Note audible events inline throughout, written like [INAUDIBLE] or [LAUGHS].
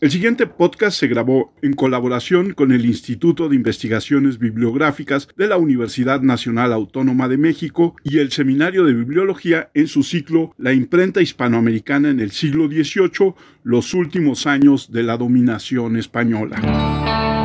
El siguiente podcast se grabó en colaboración con el Instituto de Investigaciones Bibliográficas de la Universidad Nacional Autónoma de México y el Seminario de Bibliología en su ciclo La imprenta hispanoamericana en el siglo XVIII, los últimos años de la dominación española.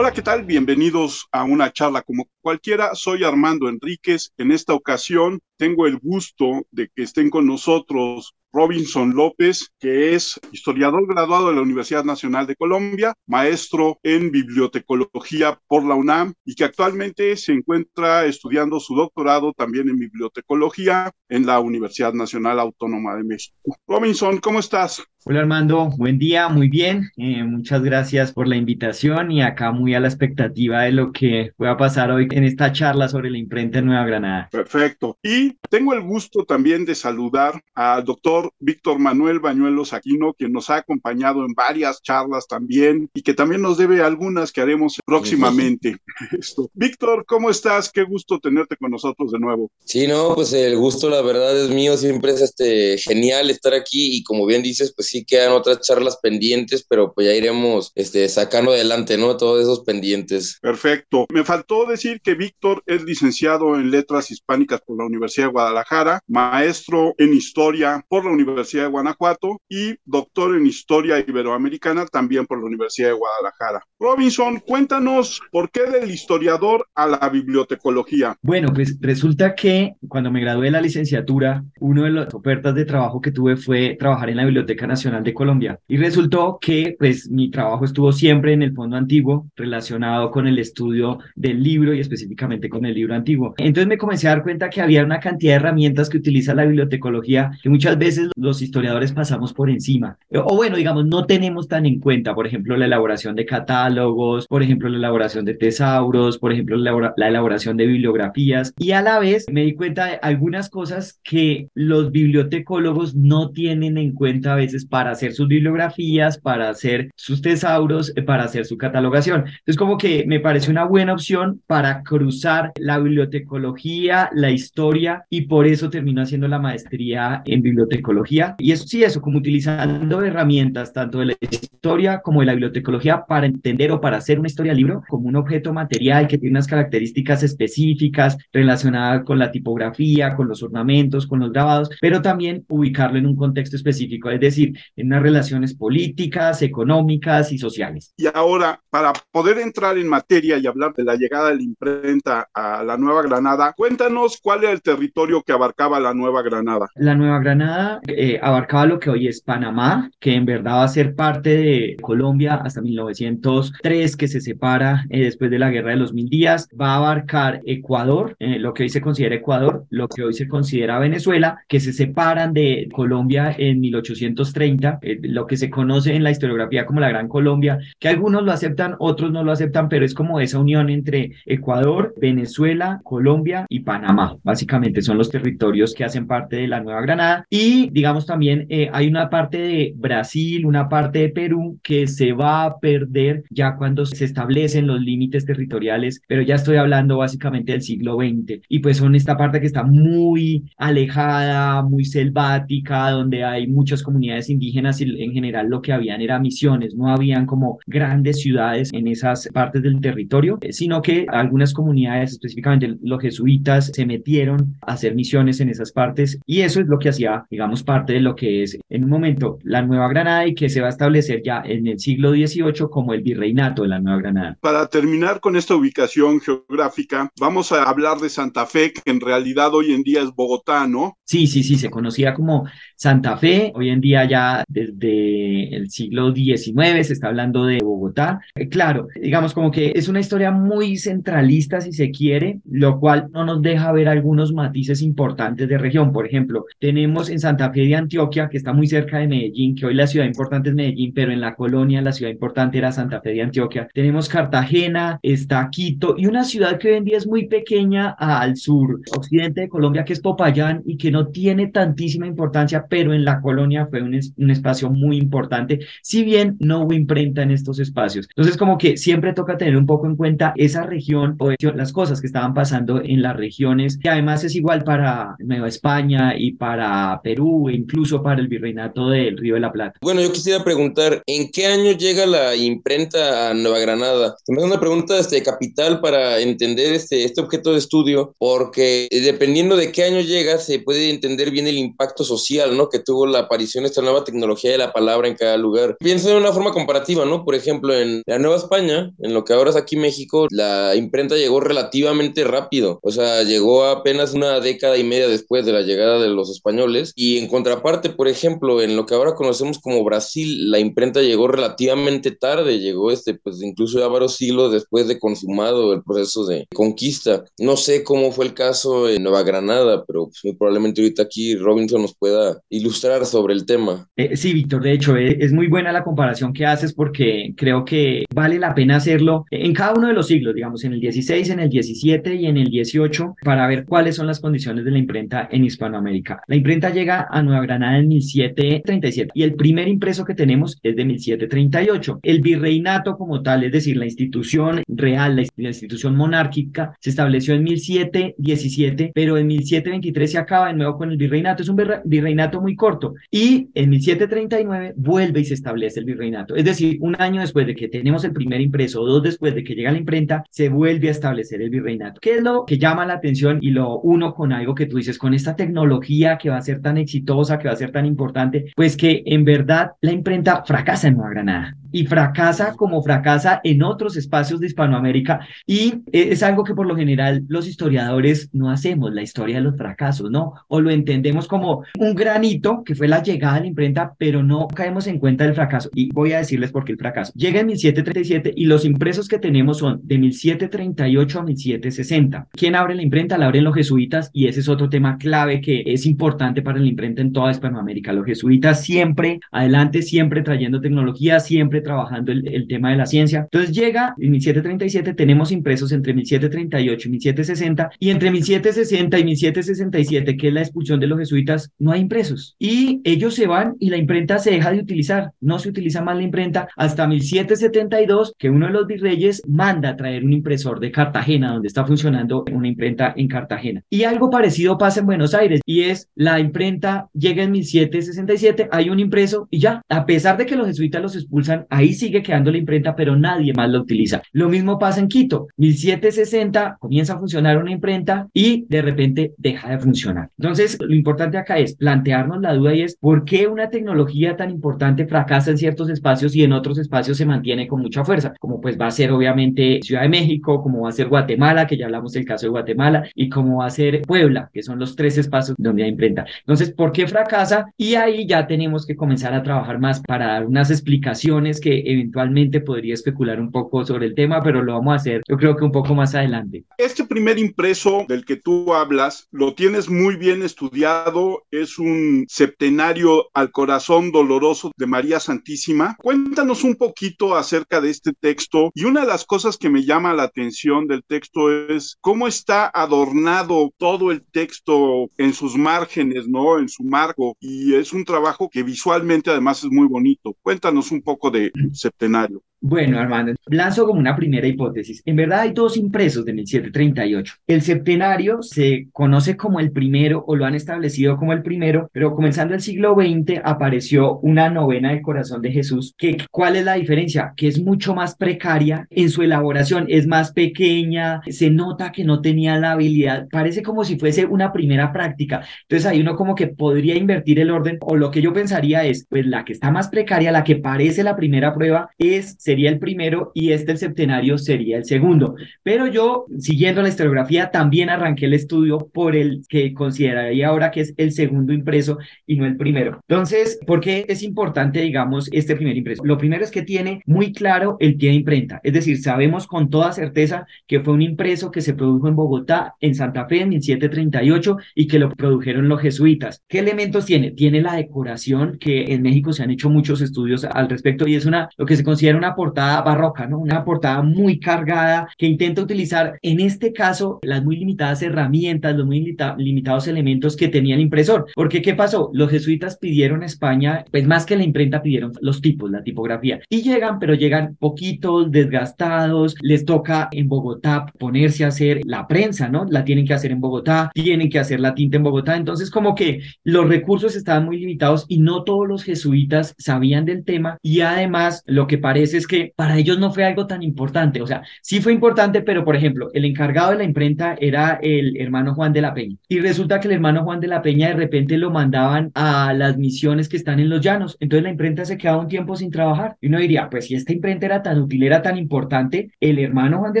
¿Qué tal? Bienvenidos a una charla como cualquiera. Soy Armando Enríquez. En esta ocasión tengo el gusto de que estén con nosotros Robinson López, que es historiador graduado de la Universidad Nacional de Colombia, maestro en bibliotecología por la UNAM y que actualmente se encuentra estudiando su doctorado también en bibliotecología en la Universidad Nacional Autónoma de México. Robinson, ¿cómo estás? Hola Armando, buen día, muy bien. Eh, muchas gracias por la invitación y acá muy a la expectativa de lo que pueda pasar hoy en esta charla sobre la imprenta en Nueva Granada. Perfecto. Y tengo el gusto también de saludar al doctor Víctor Manuel Bañuelos Aquino, quien nos ha acompañado en varias charlas también y que también nos debe algunas que haremos próximamente. [LAUGHS] Víctor, ¿cómo estás? Qué gusto tenerte con nosotros de nuevo. Sí, no, pues el gusto la verdad es mío, siempre es este genial estar aquí y como bien dices, pues sí quedan otras charlas pendientes, pero pues ya iremos este, sacando adelante, ¿no? Todos esos pendientes. Perfecto. Me faltó decir que Víctor es licenciado en Letras Hispánicas por la Universidad de Guadalajara, maestro en Historia por la Universidad de Guanajuato y doctor en Historia Iberoamericana también por la Universidad de Guadalajara. Robinson, cuéntanos por qué del historiador a la bibliotecología. Bueno, pues resulta que cuando me gradué de la licenciatura, una de las ofertas de trabajo que tuve fue trabajar en la Biblioteca Nacional de Colombia. Y resultó que pues mi trabajo estuvo siempre en el fondo antiguo relacionado con el estudio del libro y específicamente con el libro antiguo. Entonces me comencé a dar cuenta que había una cantidad de herramientas que utiliza la bibliotecología que muchas veces los historiadores pasamos por encima. O bueno, digamos, no tenemos tan en cuenta, por ejemplo, la elaboración de catálogos, por ejemplo, la elaboración de tesauros, por ejemplo, la elaboración de bibliografías. Y a la vez me di cuenta de algunas cosas que los bibliotecólogos no tienen en cuenta a veces para hacer sus bibliografías, para hacer sus tesauros, eh, para hacer su catalogación. Entonces, como que me parece una buena opción para cruzar la bibliotecología, la historia, y por eso termino haciendo la maestría en bibliotecología. Y eso sí, eso, como utilizando herramientas tanto de la historia como de la bibliotecología para entender o para hacer una historia libro como un objeto material que tiene unas características específicas relacionadas con la tipografía, con los ornamentos, con los grabados, pero también ubicarlo en un contexto específico. Es decir, en unas relaciones políticas, económicas y sociales. Y ahora, para poder entrar en materia y hablar de la llegada de la imprenta a la Nueva Granada, cuéntanos cuál era el territorio que abarcaba la Nueva Granada. La Nueva Granada eh, abarcaba lo que hoy es Panamá, que en verdad va a ser parte de Colombia hasta 1903, que se separa eh, después de la Guerra de los Mil Días. Va a abarcar Ecuador, eh, lo que hoy se considera Ecuador, lo que hoy se considera Venezuela, que se separan de Colombia en 1830 eh, lo que se conoce en la historiografía como la Gran Colombia, que algunos lo aceptan, otros no lo aceptan, pero es como esa unión entre Ecuador, Venezuela, Colombia y Panamá. Básicamente son los territorios que hacen parte de la Nueva Granada. Y digamos también eh, hay una parte de Brasil, una parte de Perú que se va a perder ya cuando se establecen los límites territoriales, pero ya estoy hablando básicamente del siglo XX. Y pues son esta parte que está muy alejada, muy selvática, donde hay muchas comunidades indígenas y en general lo que habían era misiones, no habían como grandes ciudades en esas partes del territorio, eh, sino que algunas comunidades, específicamente los jesuitas, se metieron a hacer misiones en esas partes y eso es lo que hacía, digamos, parte de lo que es en un momento la Nueva Granada y que se va a establecer ya en el siglo XVIII como el virreinato de la Nueva Granada. Para terminar con esta ubicación geográfica, vamos a hablar de Santa Fe, que en realidad hoy en día es Bogotá, ¿no? Sí, sí, sí, se conocía como Santa Fe, hoy en día ya desde el siglo XIX, se está hablando de Bogotá. Eh, claro, digamos como que es una historia muy centralista, si se quiere, lo cual no nos deja ver algunos matices importantes de región. Por ejemplo, tenemos en Santa Santa Fe de Antioquia, que está muy cerca de Medellín, que hoy la ciudad importante es Medellín, pero en la colonia la ciudad importante era Santa Fe de Antioquia. Tenemos Cartagena, está Quito y una ciudad que hoy en día es muy pequeña al sur, occidente de Colombia, que es Popayán y que no tiene tantísima importancia, pero en la colonia fue un, espacio muy importante, si bien no hubo imprenta en estos espacios. Entonces, como que siempre toca tener un poco en cuenta esa región o las cosas que estaban pasando en las regiones, que además es igual para Nueva España y para Perú e incluso para el virreinato del Río de la Plata. Bueno, yo quisiera preguntar, ¿en qué año llega la imprenta a Nueva Granada? Es una pregunta este, capital para entender este, este objeto de estudio, porque dependiendo de qué año llega, se puede entender bien el impacto social, ¿no? Que tuvo la aparición de esta nueva tecnología de la palabra en cada lugar. Pienso de una forma comparativa, ¿no? Por ejemplo, en la Nueva España, en lo que ahora es aquí México, la imprenta llegó relativamente rápido, o sea, llegó apenas una década y media después de la llegada de los españoles, y en contraparte, por ejemplo, en lo que ahora conocemos como Brasil, la imprenta llegó relativamente tarde, llegó este, pues incluso ya varios siglos después de consumado el proceso de conquista. No sé cómo fue el caso en Nueva Granada, pero pues, muy probablemente ahorita aquí Robinson nos pueda ilustrar sobre el tema. Eh, sí, Víctor, de hecho, eh, es muy buena la comparación que haces porque creo que vale la pena hacerlo en cada uno de los siglos, digamos, en el 16, en el 17 y en el 18, para ver cuáles son las condiciones de la imprenta en Hispanoamérica. La imprenta llega a Nueva Granada en 1737 y el primer impreso que tenemos es de 1738. El virreinato como tal, es decir, la institución real, la, institución monárquica, se estableció en 1717, pero en 1723 se acaba de nuevo con el virreinato. Es un virreinato muy corto y en 1739 vuelve y se establece el virreinato. Es decir, un año después de que tenemos el primer impreso, dos después de que llega la imprenta, se vuelve a establecer el virreinato. ¿Qué es lo que llama la atención y lo uno con algo que tú dices, con esta tecnología que va a ser tan exitosa, que va a ser tan importante? Pues que en verdad la imprenta fracasa en Nueva Granada y fracasa como fracasa en otros espacios de Hispanoamérica y es algo que por lo general los historiadores no hacemos, la historia de los fracasos, ¿no? O lo entendemos como un granito que fue la llegada de la imprenta, pero no caemos en cuenta del fracaso. Y voy a decirles por qué el fracaso. Llega en 1737 y los impresos que tenemos son de 1738 a 1760. ¿Quién abre la imprenta? La abren los jesuitas y ese es otro tema clave que es importante para la imprenta en toda Hispanoamérica. Los jesuitas siempre adelante, siempre trayendo tecnología, siempre trabajando el, tema de la ciencia. Entonces llega en 1737, tenemos impresos entre 1738 y 1760, y entre 1760 y 1767, que es la expulsión de los jesuitas, no hay impresos. Y ellos se van y la imprenta se deja de utilizar, no se utiliza más la imprenta hasta 1772, que uno de los virreyes manda traer un impresor de Cartagena, donde está funcionando una imprenta en Cartagena. Y algo parecido pasa en Buenos Aires, y es la imprenta llega en 1767, hay un impreso y ya, a pesar de que los jesuitas los expulsan, ahí sigue quedando la imprenta, pero nadie más la utiliza. Lo mismo pasa en Quito. 1760 comienza a funcionar una imprenta y de repente deja de funcionar. Entonces, lo importante acá es plantearnos la duda y es por qué una tecnología tan importante fracasa en ciertos espacios y en otros espacios se mantiene con mucha fuerza, como pues va a ser obviamente Ciudad de México, como va a ser Guatemala, que ya hablamos del caso de Guatemala, y como va a ser Puebla, que son los tres espacios donde hay imprenta. Entonces, ¿por qué fracasa? Y ahí ya tenemos que comenzar a trabajar más para dar unas explicaciones que eventualmente podría especular un poco sobre el tema, pero lo vamos a hacer yo creo que un poco más adelante. Este primer impreso del que tú hablas, lo tienes muy bien estudiado, es un septenario al corazón doloroso de María Santísima. Cuéntanos un poquito acerca de este texto y una de las cosas que me llama la atención del texto es cómo está adornado todo el texto en sus márgenes, ¿no? En su marco y es un trabajo que visualmente además es muy bonito. Cuéntanos un poco de Septenario. Bueno, Armando, lanzo como una primera hipótesis. En verdad hay dos impresos de 1738. El septenario se conoce como el primero o lo han establecido como el primero, pero comenzando el siglo XX apareció una novena del corazón de Jesús. Que, ¿Cuál es la diferencia? Que es mucho más precaria en su elaboración, es más pequeña, se nota que no tenía la habilidad, parece como si fuese una primera práctica. Entonces ahí uno como que podría invertir el orden o lo que yo pensaría es, pues la que está más precaria, la que parece la primera prueba es sería el primero y este el septenario sería el segundo. Pero yo, siguiendo la historiografía, también arranqué el estudio por el que consideraría ahora que es el segundo impreso y no el primero. Entonces, ¿por qué es importante, digamos, este primer impreso? Lo primero es que tiene muy claro el pie de imprenta, es decir, sabemos con toda certeza que fue un impreso que se produjo en Bogotá, en Santa Fe, en 1738 y que lo produjeron los jesuitas. ¿Qué elementos tiene? Tiene la decoración, que en México se han hecho muchos estudios al respecto y es una, lo que se considera una portada barroca, ¿no? Una portada muy cargada que intenta utilizar, en este caso, las muy limitadas herramientas, los muy limitados elementos que tenía el impresor. Porque, ¿qué pasó? Los jesuitas pidieron a España, pues más que la imprenta, pidieron los tipos, la tipografía. Y llegan, pero llegan poquitos, desgastados, les toca en Bogotá ponerse a hacer la prensa, ¿no? La tienen que hacer en Bogotá, tienen que hacer la tinta en Bogotá. Entonces, como que los recursos estaban muy limitados y no todos los jesuitas sabían del tema. Y además, lo que parece es que para ellos no fue algo tan importante. O sea, sí fue importante, pero por ejemplo, el encargado de la imprenta era el hermano Juan de la Peña. Y resulta que el hermano Juan de la Peña de repente lo mandaban a las misiones que están en los llanos. Entonces la imprenta se quedaba un tiempo sin trabajar. Y uno diría, pues si esta imprenta era tan útil, era tan importante, el hermano Juan de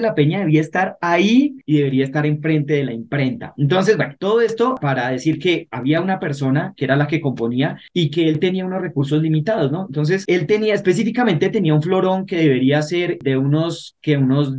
la Peña debía estar ahí y debería estar enfrente de la imprenta. Entonces, bueno, todo esto para decir que había una persona que era la que componía y que él tenía unos recursos limitados, ¿no? Entonces, él tenía, específicamente tenía un florón que debería ser de unos, que unos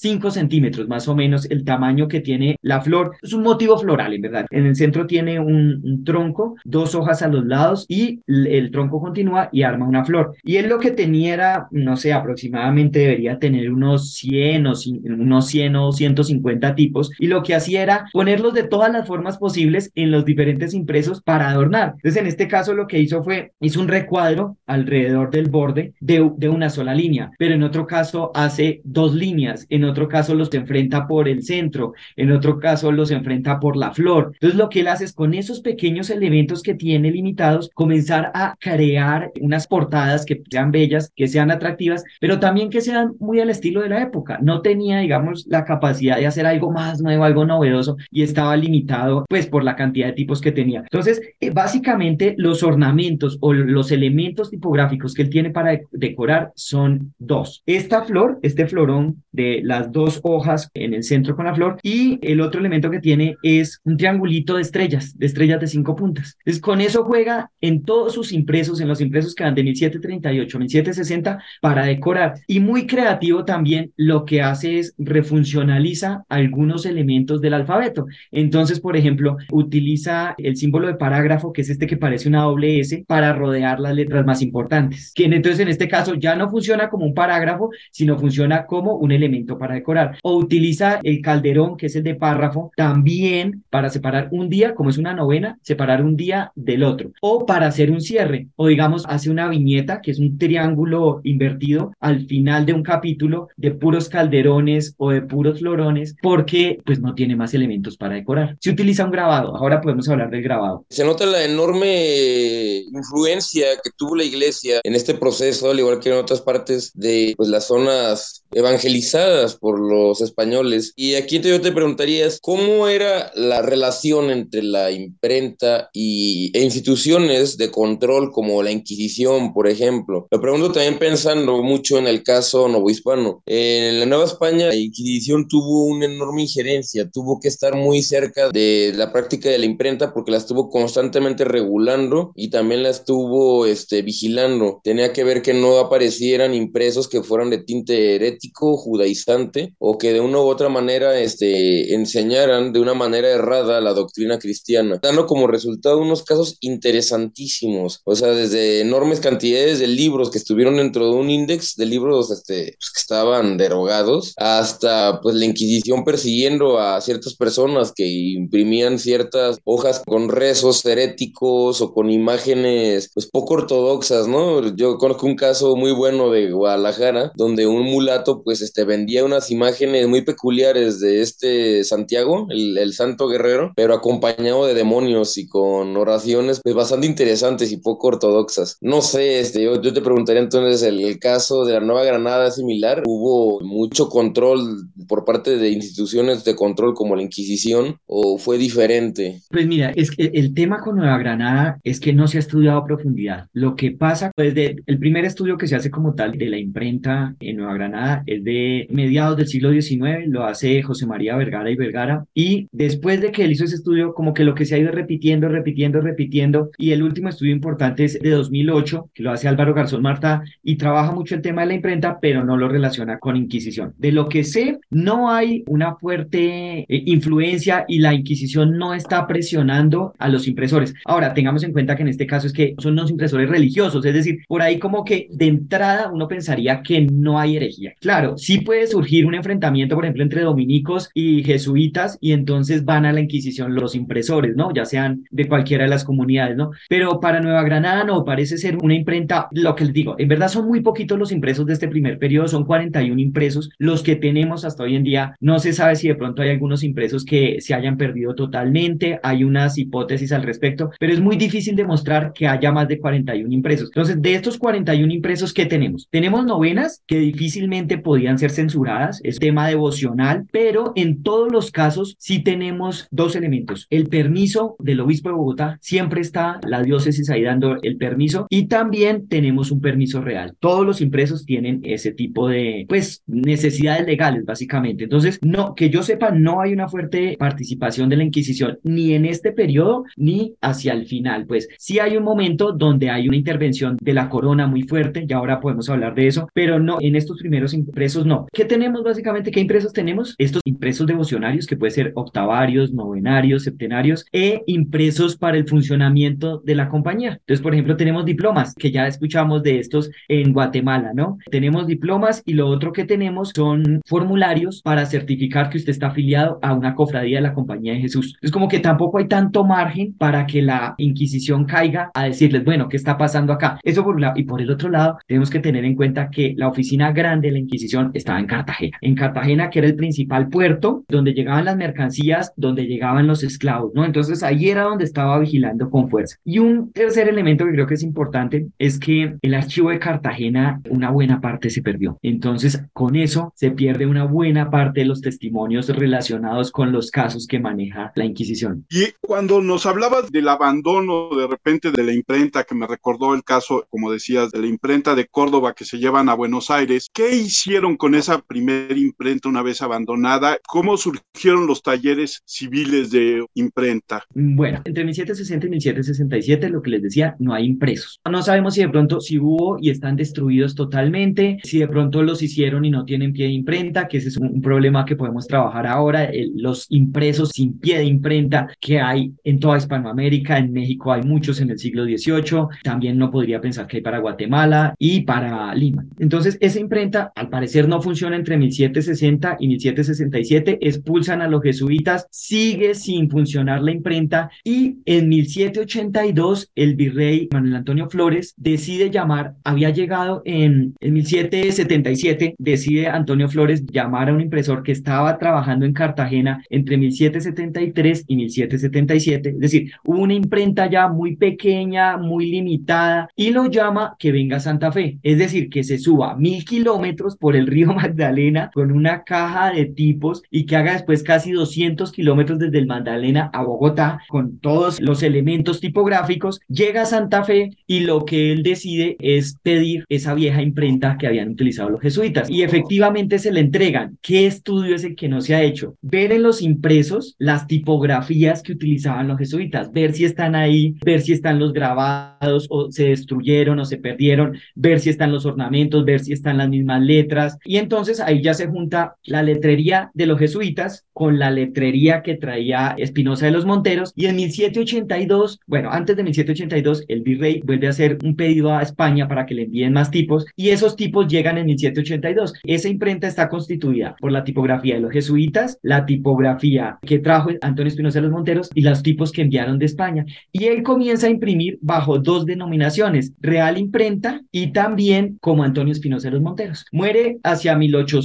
5 centímetros más o menos el tamaño que tiene la flor. Es un motivo floral, en verdad. En el centro tiene un, tronco, dos hojas a los lados y el, tronco continúa y arma una flor. Y él lo que tenía era, no sé, aproximadamente debería tener unos 100 o, unos 100 o 150 tipos. Y lo que hacía era ponerlos de todas las formas posibles en los diferentes impresos para adornar. Entonces, en este caso lo que hizo fue, hizo un recuadro alrededor del borde de, de una sola línea, pero en otro caso hace dos líneas, en otro caso los enfrenta por el centro, en otro caso los enfrenta por la flor. Entonces lo que él hace es con esos pequeños elementos que tiene limitados, comenzar a crear unas portadas que sean bellas, que sean atractivas, pero también que sean muy al estilo de la época. No tenía, digamos, la capacidad de hacer algo más nuevo, algo novedoso y estaba limitado pues por la cantidad de tipos que tenía. Entonces, eh, básicamente los ornamentos o los elementos tipográficos que él tiene para decorar son dos. Esta flor, este florón de la dos hojas en el centro con la flor y el otro elemento que tiene es un triangulito de estrellas, de estrellas de cinco puntas. Entonces con eso juega en todos sus impresos, en los impresos que van de 1738 1760 para decorar. Y muy creativo también lo que hace es refuncionaliza algunos elementos del alfabeto. Entonces, por ejemplo, utiliza el símbolo de parágrafo, que es este que parece una doble S, para rodear las letras más importantes. Que entonces en este caso ya no funciona como un parágrafo, sino funciona como un elemento para decorar. O utiliza el calderón, que es el de párrafo, también para separar un día, como es una novena, separar un día del otro. O para hacer un cierre. O digamos, hace una viñeta, que es un triángulo invertido al final de un capítulo de puros calderones o de puros florones, porque pues no tiene más elementos para decorar. Se utiliza un grabado. Ahora podemos hablar del grabado. Se nota la enorme influencia que tuvo la iglesia en este proceso, al igual que en otras partes de pues, las zonas evangelizadas por los españoles. Y aquí yo te preguntarías, ¿cómo era la relación entre la imprenta y, e instituciones de control como la Inquisición, por ejemplo? Lo pregunto también pensando mucho en el caso novohispano. En la Nueva España, la Inquisición tuvo una enorme injerencia, tuvo que estar muy cerca de la práctica de la imprenta porque la estuvo constantemente regulando y también la estuvo este, vigilando. Tenía que ver que no aparecieran impresos que fueran de tinte herético, judaizante o que de una u otra manera este, enseñaran de una manera errada la doctrina cristiana, dando como resultado unos casos interesantísimos, o sea, desde enormes cantidades de libros que estuvieron dentro de un índice de libros este, pues, que estaban derogados, hasta pues la Inquisición persiguiendo a ciertas personas que imprimían ciertas hojas con rezos heréticos o con imágenes pues poco ortodoxas, ¿no? Yo conozco un caso muy bueno de Guadalajara donde un mulato pues este vendía una unas imágenes muy peculiares de este Santiago, el, el santo guerrero, pero acompañado de demonios y con oraciones pues, bastante interesantes y poco ortodoxas. No sé, este, yo, yo te preguntaría entonces, el, el caso de la Nueva Granada es similar, hubo mucho control por parte de instituciones de control como la Inquisición o fue diferente? Pues mira, es que el tema con Nueva Granada es que no se ha estudiado a profundidad. Lo que pasa, pues el primer estudio que se hace como tal de la imprenta en Nueva Granada es de mediados del siglo XIX, lo hace José María Vergara y Vergara, y después de que él hizo ese estudio, como que lo que se ha ido repitiendo, repitiendo, repitiendo, y el último estudio importante es de 2008, que lo hace Álvaro Garzón Marta, y trabaja mucho el tema de la imprenta, pero no lo relaciona con Inquisición. De lo que sé, no hay una fuerte eh, influencia y la Inquisición no está presionando a los impresores. Ahora, tengamos en cuenta que en este caso es que son unos impresores religiosos, es decir, por ahí como que de entrada uno pensaría que no hay herejía. Claro, sí puede surgir un enfrentamiento, por ejemplo, entre dominicos y jesuitas y entonces van a la Inquisición los impresores, ¿no? Ya sean de cualquiera de las comunidades, ¿no? Pero para Nueva Granada no, parece ser una imprenta, lo que les digo, en verdad son muy poquitos los impresos de este primer periodo, son 41 impresos, los que tenemos hasta hoy en día, no se sabe si de pronto hay algunos impresos que se hayan perdido totalmente, hay unas hipótesis al respecto, pero es muy difícil demostrar que haya más de 41 impresos. Entonces, de estos 41 impresos, ¿qué tenemos? Tenemos novenas que difícilmente podían ser censuradas, es tema devocional, pero en todos los casos sí tenemos dos elementos. El permiso del obispo de Bogotá, siempre está la diócesis ahí dando el permiso y también tenemos un permiso real. Todos los impresos tienen ese tipo de, pues, necesidades legales, básicamente. Entonces, no, que yo sepa, no hay una fuerte participación de la Inquisición ni en este periodo ni hacia el final. Pues sí hay un momento donde hay una intervención de la corona muy fuerte, y ahora podemos hablar de eso, pero no, en estos primeros impresos no. ¿Qué tenemos básicamente? ¿Qué impresos tenemos? Estos impresos devocionarios que pueden ser octavarios, novenarios, septenarios e impresos para el funcionamiento de la compañía. Entonces, por ejemplo, tenemos diplomas, que ya escuchamos de estos en Guatemala, ¿no? Tenemos diplomas y lo otro que tenemos son formularios para certificar que usted está afiliado a una cofradía de la Compañía de Jesús. Es como que tampoco hay tanto margen para que la Inquisición caiga a decirles, bueno, ¿qué está pasando acá? Eso por un lado. Y por el otro lado, tenemos que tener en cuenta que la oficina grande de la Inquisición estaba en Cartagena. En Cartagena, que era el principal puerto donde llegaban las mercancías, donde llegaban los esclavos, ¿no? Entonces ahí era donde estaba vigilando con fuerza. Y un tercer elemento que creo que es importante es que el archivo de Cartagena, una buena parte se perdió. Entonces, con eso se pierde una buena parte de los testimonios relacionados con los casos que maneja la Inquisición. Y cuando nos hablabas del abandono de repente de la imprenta, que me recordó el caso, como decías, de la imprenta de Córdoba que se llevan a Buenos Aires, ¿qué hicieron con esa primera imprenta una vez abandonada? ¿Cómo surgieron los talleres civiles de imprenta? Bueno, entre 1760 y 1767, lo que les decía, no hay impresos. No sabemos si de pronto si hubo y están destruidos totalmente, si de pronto los hicieron y no tienen pie de imprenta, que ese es un problema que podemos trabajar ahora, el, los impresos sin pie de imprenta que hay en toda Hispanoamérica, en México hay muchos en el siglo XVIII, también no podría pensar que hay para Guatemala y para Lima. Entonces, esa imprenta al parecer no funciona entre 1760 y 1767, expulsan a los jesuitas, sigue sin funcionar la imprenta y en 1782 el virrey Manuel Antonio Flores decide llamar, había llegado en, en 1777, decide Antonio Flores llamar a un impresor que estaba trabajando en Cartagena entre 1773 y 1777, es decir, una imprenta ya muy pequeña, muy limitada, y lo llama que venga a Santa Fe, es decir, que se suba mil kilómetros por el río [LAUGHS] Magdalena con una caja de tipos y que haga después casi 200 kilómetros desde el Magdalena a Bogotá con todos los elementos tipográficos, llega a Santa Fe y lo que él decide es pedir esa vieja imprenta que habían utilizado los jesuitas y efectivamente se le entregan. ¿Qué estudio es el que no se ha hecho? Ver en los impresos las tipografías que utilizaban los jesuitas, ver si están ahí, ver si están los grabados o se destruyeron o se perdieron, ver si están los ornamentos, ver si están las mismas letras y entonces ahí ya se junta la letrería de los jesuitas con la letrería que traía Espinosa de los Monteros y en 1782, bueno, antes de 1782 el virrey vuelve a hacer un pedido a España para que le envíen más tipos y esos tipos llegan en 1782. Esa imprenta está constituida por la tipografía de los jesuitas, la tipografía que trajo Antonio Espinosa de los Monteros y los tipos que enviaron de España. Y él comienza a imprimir bajo dos denominaciones, Real Imprenta y también como Antonio Espinosa de los Monteros. Muere hacia 1800,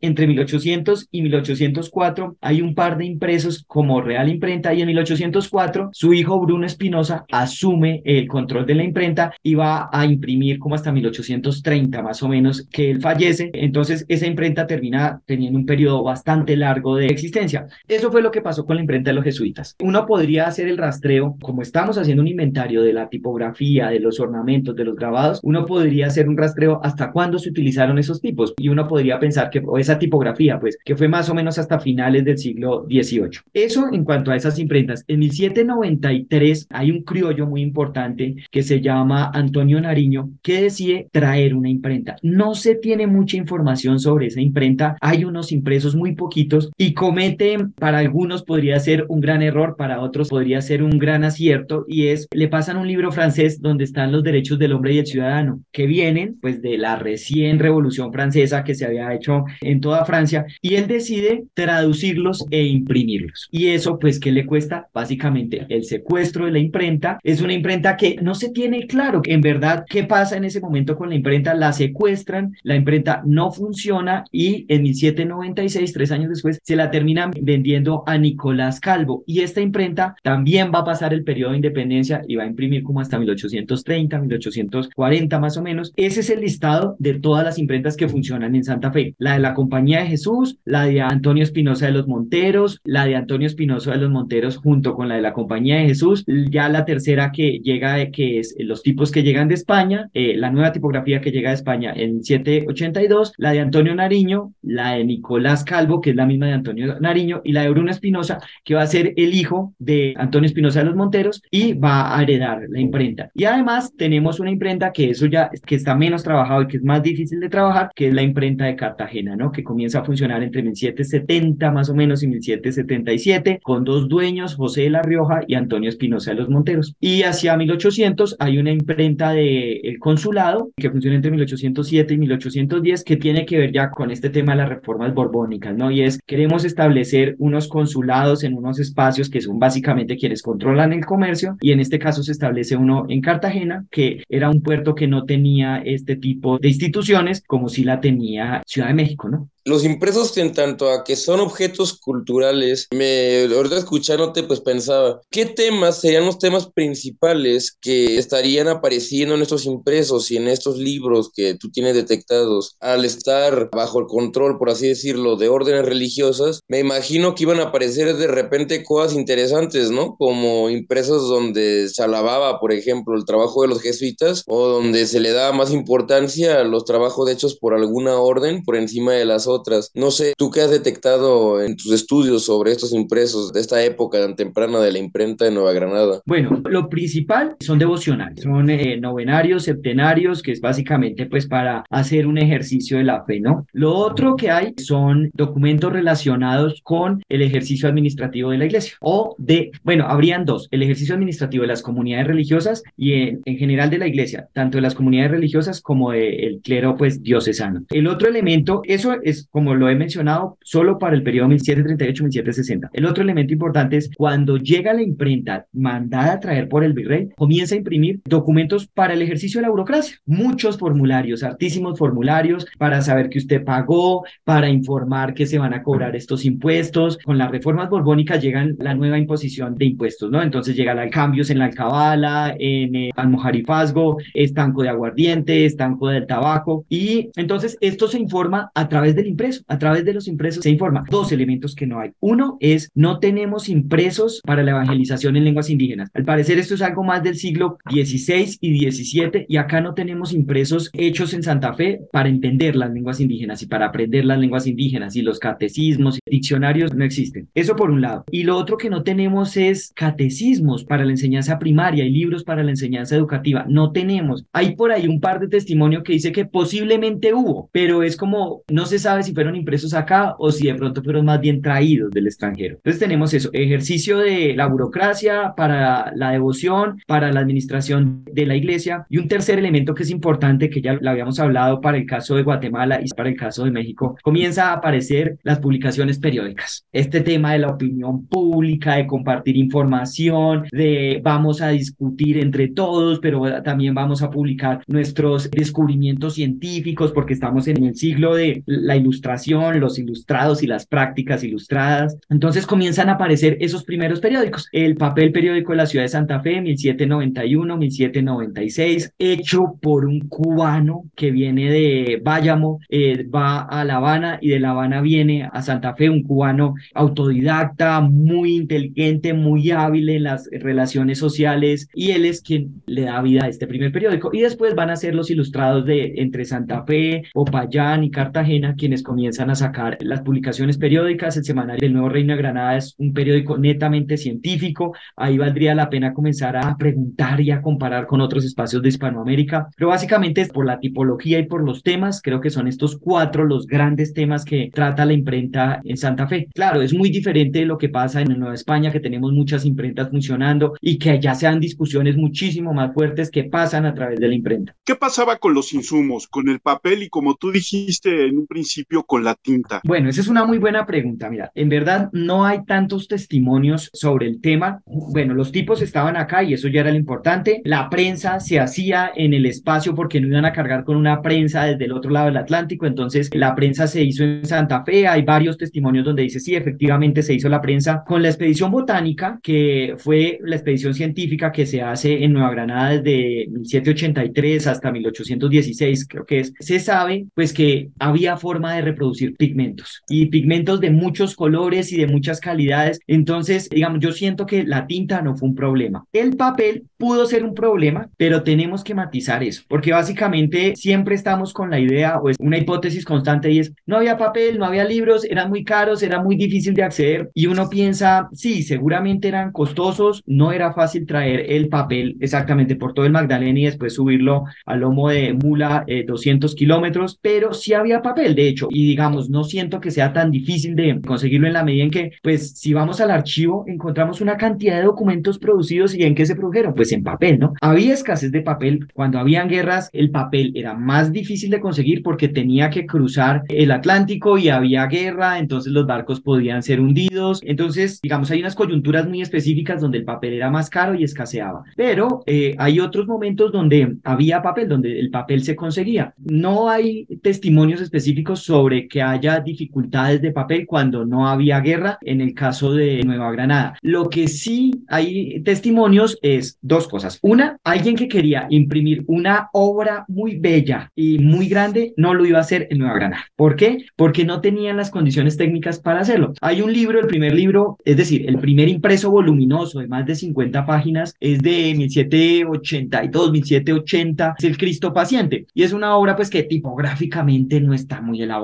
entre 1800 y 1804, hay un par de impresos como Real Imprenta y en 1804 su hijo Bruno Espinosa asume el control de la imprenta y va a imprimir como hasta 1830 más o menos que él fallece. Entonces esa imprenta termina teniendo un periodo bastante largo de existencia. Eso fue lo que pasó con la imprenta de los jesuitas. Uno podría hacer el rastreo, como estamos haciendo un inventario de la tipografía, de los ornamentos, de los grabados, uno podría hacer un rastreo hasta cuándo se utilizaron esos tipos y uno podría pensar que o esa tipografía, pues, que fue más o menos hasta finales del siglo XVIII. Eso en cuanto a esas imprentas. En 1793 hay un criollo muy importante que se llama Antonio Nariño que decide traer una imprenta. No se tiene mucha información sobre esa imprenta, hay unos impresos muy poquitos y comete, para algunos podría ser un gran error, para otros podría ser un gran acierto y es, le pasan un libro francés donde están los derechos del hombre y el ciudadano, que vienen pues de la recién revolución francesa que se había hecho en toda Francia y él decide traducirlos e imprimirlos. Y eso pues que le cuesta básicamente el secuestro de la imprenta. Es una imprenta que no se tiene claro en verdad qué pasa en ese momento con la imprenta. La secuestran, la imprenta no funciona y en 1796, tres años después, se la terminan vendiendo a Nicolás Calvo. Y esta imprenta también va a pasar el periodo de independencia y va a imprimir como hasta 1830, 1840 más o menos. Ese es el listado de todas las imprentas que funcionan en Santa Fe. La de la Compañía de Jesús, la de Antonio Espinosa de los Monteros, la de Antonio Espinosa de los Monteros junto con la de la Compañía de Jesús, ya la tercera que llega, que es los tipos que llegan de España, eh, la nueva tipografía que llega de España en 782, la de Antonio Nariño, la de Nicolás Calvo, que es la misma de Antonio Nariño, y la de Bruno Espinosa, que va a ser el hijo de Antonio Espinosa de los Monteros y va a heredar la imprenta. Y además tenemos una imprenta que eso ya que está menos trabajado y que es más difícil de trabajar, que es la imprenta de Cartagena, ¿no? Que comienza a funcionar entre 1770 más o menos y 1777 con dos dueños, José de la Rioja y Antonio Espinosa de los Monteros. Y hacia 1800 hay una imprenta del el consulado que funciona entre 1807 y 1810 que tiene que ver ya con este tema de las reformas borbónicas, ¿no? Y es, queremos establecer unos consulados en unos espacios que son básicamente quienes controlan el comercio y en este caso se establece uno en Cartagena, que era un puerto que no tenía este tipo de instituciones como si la tenía Ciudad de México, ¿no? Los impresos en tanto a que son objetos culturales, me ahorita escuchándote pues pensaba, ¿qué temas serían los temas principales que estarían apareciendo en estos impresos y en estos libros que tú tienes detectados al estar bajo el control, por así decirlo, de órdenes religiosas? Me imagino que iban a aparecer de repente cosas interesantes, ¿no? Como impresos donde se alababa, por ejemplo, el trabajo de los jesuitas o donde se le daba más importancia a los trabajos hechos por alguna orden por encima de las otras otras. No sé, ¿tú qué has detectado en tus estudios sobre estos impresos de esta época tan temprana de la imprenta de Nueva Granada? Bueno, lo principal son devocionales, son eh, novenarios, septenarios, que es básicamente pues para hacer un ejercicio de la fe, ¿no? Lo otro que hay son documentos relacionados con el ejercicio administrativo de la iglesia o de, bueno, habrían dos, el ejercicio administrativo de las comunidades religiosas y en, en general de la iglesia, tanto de las comunidades religiosas como del clero pues diocesano. El otro elemento, eso es como lo he mencionado, solo para el periodo 1738-1760. El otro elemento importante es cuando llega la imprenta mandada a traer por el virrey, comienza a imprimir documentos para el ejercicio de la burocracia. Muchos formularios, hartísimos formularios para saber que usted pagó, para informar que se van a cobrar estos impuestos. Con las reformas borbónicas llegan la nueva imposición de impuestos, ¿no? Entonces llegan cambios en la alcabala, en el almojarifazgo, estanco de aguardiente, estanco del tabaco. Y entonces esto se informa a través del impreso. A través de los impresos se informa dos elementos que no hay. Uno es no tenemos impresos para la evangelización en lenguas indígenas. Al parecer esto es algo más del siglo XVI y XVII y acá no tenemos impresos hechos en Santa Fe para entender las lenguas indígenas y para aprender las lenguas indígenas y los catecismos, diccionarios no existen. Eso por un lado. Y lo otro que no tenemos es catecismos para la enseñanza primaria y libros para la enseñanza educativa. No tenemos. Hay por ahí un par de testimonios que dice que posiblemente hubo, pero es como no se sabe si fueron impresos acá o si de pronto fueron más bien traídos del extranjero. Entonces tenemos eso, ejercicio de la burocracia para la devoción, para la administración de la iglesia y un tercer elemento que es importante, que ya lo habíamos hablado para el caso de Guatemala y para el caso de México, comienza a aparecer las publicaciones periódicas. Este tema de la opinión pública, de compartir información, de vamos a discutir entre todos, pero también vamos a publicar nuestros descubrimientos científicos porque estamos en el siglo de la ilustración ilustración, los ilustrados y las prácticas ilustradas. Entonces comienzan a aparecer esos primeros periódicos. El papel periódico de la ciudad de Santa Fe, 1791, 1796, hecho por un cubano que viene de Bayamo, eh, va a La Habana y de La Habana viene a Santa Fe, un cubano autodidacta, muy inteligente, muy hábil en las relaciones sociales y él es quien le da vida a este primer periódico. Y después van a ser los ilustrados de entre Santa Fe, Popayán y Cartagena quienes comienzan a sacar las publicaciones periódicas. El semanario del Nuevo Reino de Granada es un periódico netamente científico. Ahí valdría la pena comenzar a preguntar y a comparar con otros espacios de Hispanoamérica. Pero básicamente es por la tipología y por los temas. Creo que son estos cuatro los grandes temas que trata la imprenta en Santa Fe. Claro, es muy diferente de lo que pasa en Nueva España, que tenemos muchas imprentas funcionando y que allá sean discusiones muchísimo más fuertes que pasan a través de la imprenta. ¿Qué pasaba con los insumos, con el papel y como tú dijiste en un principio, con la tinta? Bueno, esa es una muy buena pregunta. Mira, en verdad no hay tantos testimonios sobre el tema. Bueno, los tipos estaban acá y eso ya era lo importante. La prensa se hacía en el espacio porque no iban a cargar con una prensa desde el otro lado del Atlántico. Entonces, la prensa se hizo en Santa Fe. Hay varios testimonios donde dice, sí, efectivamente se hizo la prensa con la expedición botánica, que fue la expedición científica que se hace en Nueva Granada desde 1783 hasta 1816, creo que es. Se sabe, pues, que había forma de reproducir pigmentos y pigmentos de muchos colores y de muchas calidades. Entonces, digamos, yo siento que la tinta no fue un problema. El papel pudo ser un problema, pero tenemos que matizar eso, porque básicamente siempre estamos con la idea o es una hipótesis constante y es, no había papel, no había libros, eran muy caros, era muy difícil de acceder y uno piensa, sí, seguramente eran costosos, no era fácil traer el papel exactamente por todo el Magdalena y después subirlo al lomo de mula 200 eh, kilómetros, pero sí había papel, de hecho, y digamos, no siento que sea tan difícil de conseguirlo en la medida en que, pues, si vamos al archivo, encontramos una cantidad de documentos producidos y en qué se produjeron, pues en papel, ¿no? Había escasez de papel. Cuando habían guerras, el papel era más difícil de conseguir porque tenía que cruzar el Atlántico y había guerra, entonces los barcos podían ser hundidos. Entonces, digamos, hay unas coyunturas muy específicas donde el papel era más caro y escaseaba. Pero eh, hay otros momentos donde había papel, donde el papel se conseguía. No hay testimonios específicos sobre que haya dificultades de papel cuando no había guerra en el caso de Nueva Granada. Lo que sí hay testimonios es dos cosas. Una, alguien que quería imprimir una obra muy bella y muy grande no lo iba a hacer en Nueva Granada. ¿Por qué? Porque no tenían las condiciones técnicas para hacerlo. Hay un libro, el primer libro, es decir, el primer impreso voluminoso de más de 50 páginas es de 1782, 1780, es el Cristo Paciente y es una obra pues que tipográficamente no está muy elaborada,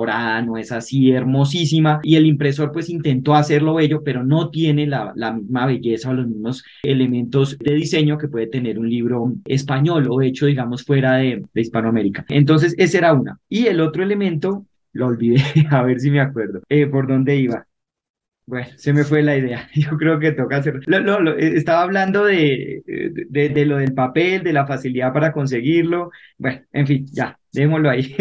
no es así hermosísima y el impresor pues intentó hacerlo bello, pero no tiene la, la misma belleza o los mismos elementos de diseño que puede tener un libro español o hecho digamos fuera de, de Hispanoamérica. Entonces ese era una. Y el otro elemento, lo olvidé, [LAUGHS] a ver si me acuerdo, eh, por dónde iba. Bueno, se me fue la idea. [LAUGHS] Yo creo que toca hacerlo. No, eh, estaba hablando de, de, de, lo del papel, de la facilidad para conseguirlo. Bueno, en fin, ya, démoslo ahí.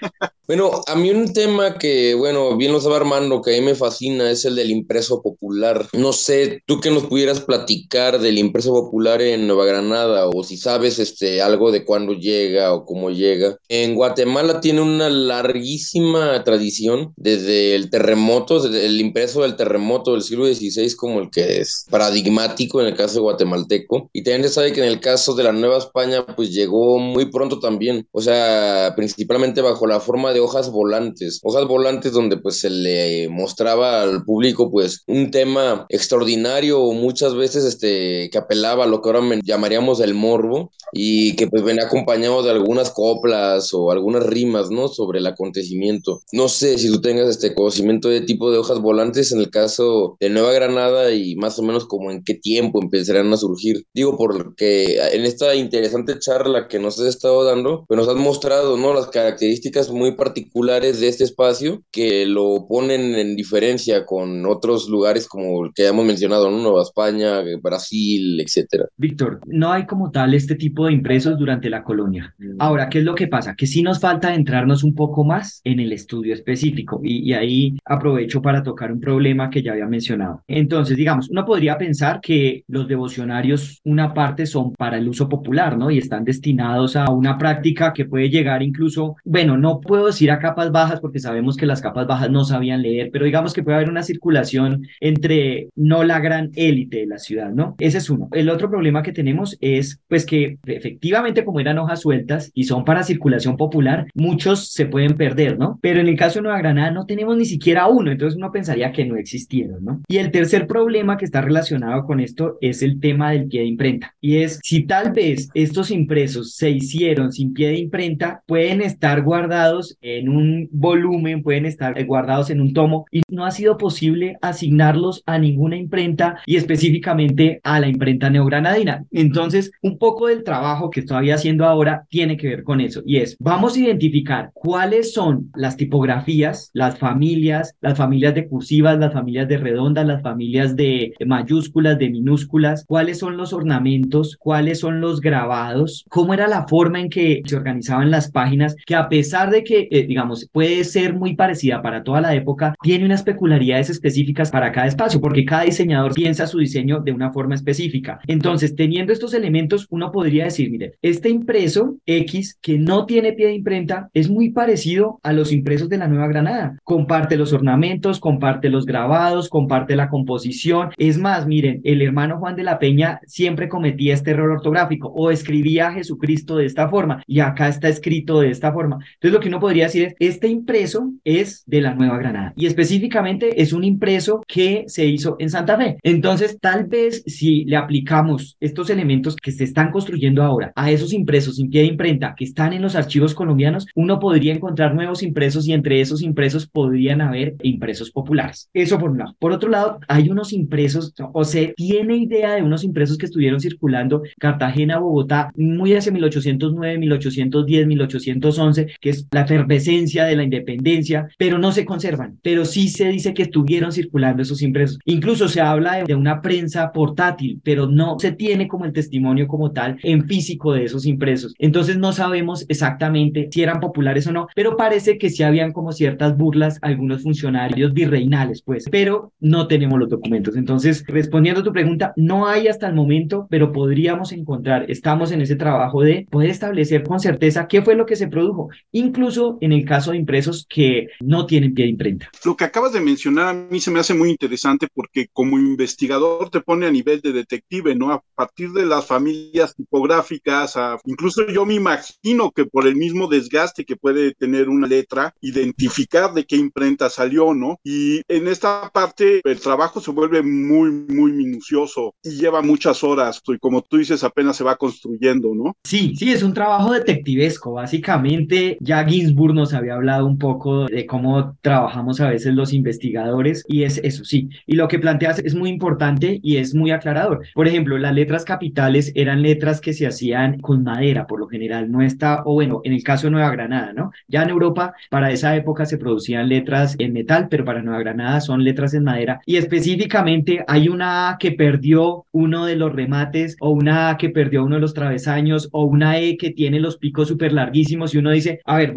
[LAUGHS] Bueno, a mí un tema que, bueno, bien lo sabe Armando, que a mí me fascina es el del impreso popular. No sé, tú que nos pudieras platicar del impreso popular en Nueva Granada o si sabes este, algo de cuándo llega o cómo llega. En Guatemala tiene una larguísima tradición desde el terremoto, desde el impreso del terremoto del siglo XVI como el que es paradigmático en el caso guatemalteco. Y también se sabe que en el caso de la Nueva España pues llegó muy pronto también, o sea, principalmente bajo la forma de hojas volantes, hojas volantes donde pues se le mostraba al público pues un tema extraordinario o muchas veces este que apelaba a lo que ahora llamaríamos el morbo y que pues venía acompañado de algunas coplas o algunas rimas, ¿no? Sobre el acontecimiento. No sé si tú tengas este conocimiento de tipo de hojas volantes en el caso de Nueva Granada y más o menos como en qué tiempo empezarán a surgir. Digo porque en esta interesante charla que nos has estado dando, pues nos has mostrado, ¿no? Las características muy particulares de este espacio que lo ponen en diferencia con otros lugares como el que hemos mencionado, ¿no? Nueva España, Brasil, etcétera. Víctor, no hay como tal este tipo de impresos durante la colonia. Mm. Ahora, ¿qué es lo que pasa? Que sí nos falta entrarnos un poco más en el estudio específico y, y ahí aprovecho para tocar un problema que ya había mencionado. Entonces, digamos, uno podría pensar que los devocionarios, una parte son para el uso popular, ¿no? Y están destinados a una práctica que puede llegar incluso, bueno, no puedo reducir a capas bajas porque sabemos que las capas bajas no sabían leer, pero digamos que puede haber una circulación entre no la gran élite de la ciudad, ¿no? Ese es uno. El otro problema que tenemos es pues que efectivamente como eran hojas sueltas y son para circulación popular, muchos se pueden perder, ¿no? Pero en el caso de Nueva Granada no tenemos ni siquiera uno, entonces uno pensaría que no existieron, ¿no? Y el tercer problema que está relacionado con esto es el tema del pie de imprenta. Y es si tal vez estos impresos se hicieron sin pie de imprenta, pueden estar guardados en un volumen, pueden estar guardados en un tomo y no ha sido posible asignarlos a ninguna imprenta y específicamente a la imprenta neogranadina. Entonces, un poco del trabajo que estoy haciendo ahora tiene que ver con eso y es, vamos a identificar cuáles son las tipografías, las familias, las familias de cursivas, las familias de redondas, las familias de mayúsculas, de minúsculas, cuáles son los ornamentos, cuáles son los grabados, cómo era la forma en que se organizaban las páginas, que a pesar de que, eh, digamos, puede ser muy parecida para toda la época, tiene unas peculiaridades específicas para cada espacio, porque cada diseñador piensa su diseño de una forma específica. Entonces, teniendo estos elementos, uno podría decir, mire, este impreso X que no tiene pie de imprenta es muy parecido a los impresos de la Nueva Granada. Comparte los ornamentos, comparte los grabados, comparte la composición. Es más, miren, el hermano Juan de la Peña siempre cometía este error ortográfico o escribía a Jesucristo de esta forma y acá está escrito de esta forma. Entonces, lo que uno podría decir es, este impreso es de la Nueva Granada y específicamente es un impreso que se hizo en Santa Fe. Entonces, tal vez si le aplicamos estos elementos que se están construyendo ahora a esos impresos sin pie de imprenta que están en los archivos colombianos, uno podría encontrar nuevos impresos y entre esos impresos podrían haber impresos populares. Eso por un lado. Por otro lado, hay unos impresos, o se tiene idea de unos impresos que estuvieron circulando Cartagena, Bogotá, muy hacia 1809, 1810, 1811, que es la efervescencia de la independencia, pero no se conservan. Pero sí se dice que estuvieron circulando esos impresos. Incluso se habla de, de una prensa portátil, pero no se tiene como el testimonio como tal en físico de esos impresos. Entonces no sabemos exactamente si eran populares o no, pero parece que sí habían como ciertas burlas algunos funcionarios virreinales, pues, pero no tenemos los documentos. Entonces, respondiendo a tu pregunta, no hay hasta el momento, pero podríamos encontrar, estamos en ese trabajo de poder establecer con certeza qué fue lo que se produjo, incluso en el caso de impresos que no tienen pie de imprenta. Lo que acabas de mencionar a mí se me hace muy interesante porque como investigador te pone a nivel de detective, ¿no? A partir de las familias tipográficas, a, incluso yo me imagino que por el mismo desgaste que puede tener una letra, identificar de qué imprenta salió, ¿no? Y en esta parte el trabajo se vuelve muy, muy minucioso y lleva muchas horas y como tú dices, apenas se va construyendo, ¿no? Sí, sí, es un trabajo detectivesco. Básicamente, ya Ginsburg nos había hablado un poco de cómo trabajamos a veces los investigadores y es eso, sí. Y lo que planteas es muy importante y es muy aclarador. Por ejemplo, las letras capitales eran letras que se hacían con madera, por lo general, no está, o bueno, en el caso de Nueva Granada, ¿no? Ya en Europa, para esa época se producían letras en metal, pero para Nueva Granada son letras en madera. Y específicamente hay una que perdió uno de los remates, o una A que perdió uno de los travesaños, o una E que tiene los picos súper larguísimos, y uno dice, a ver,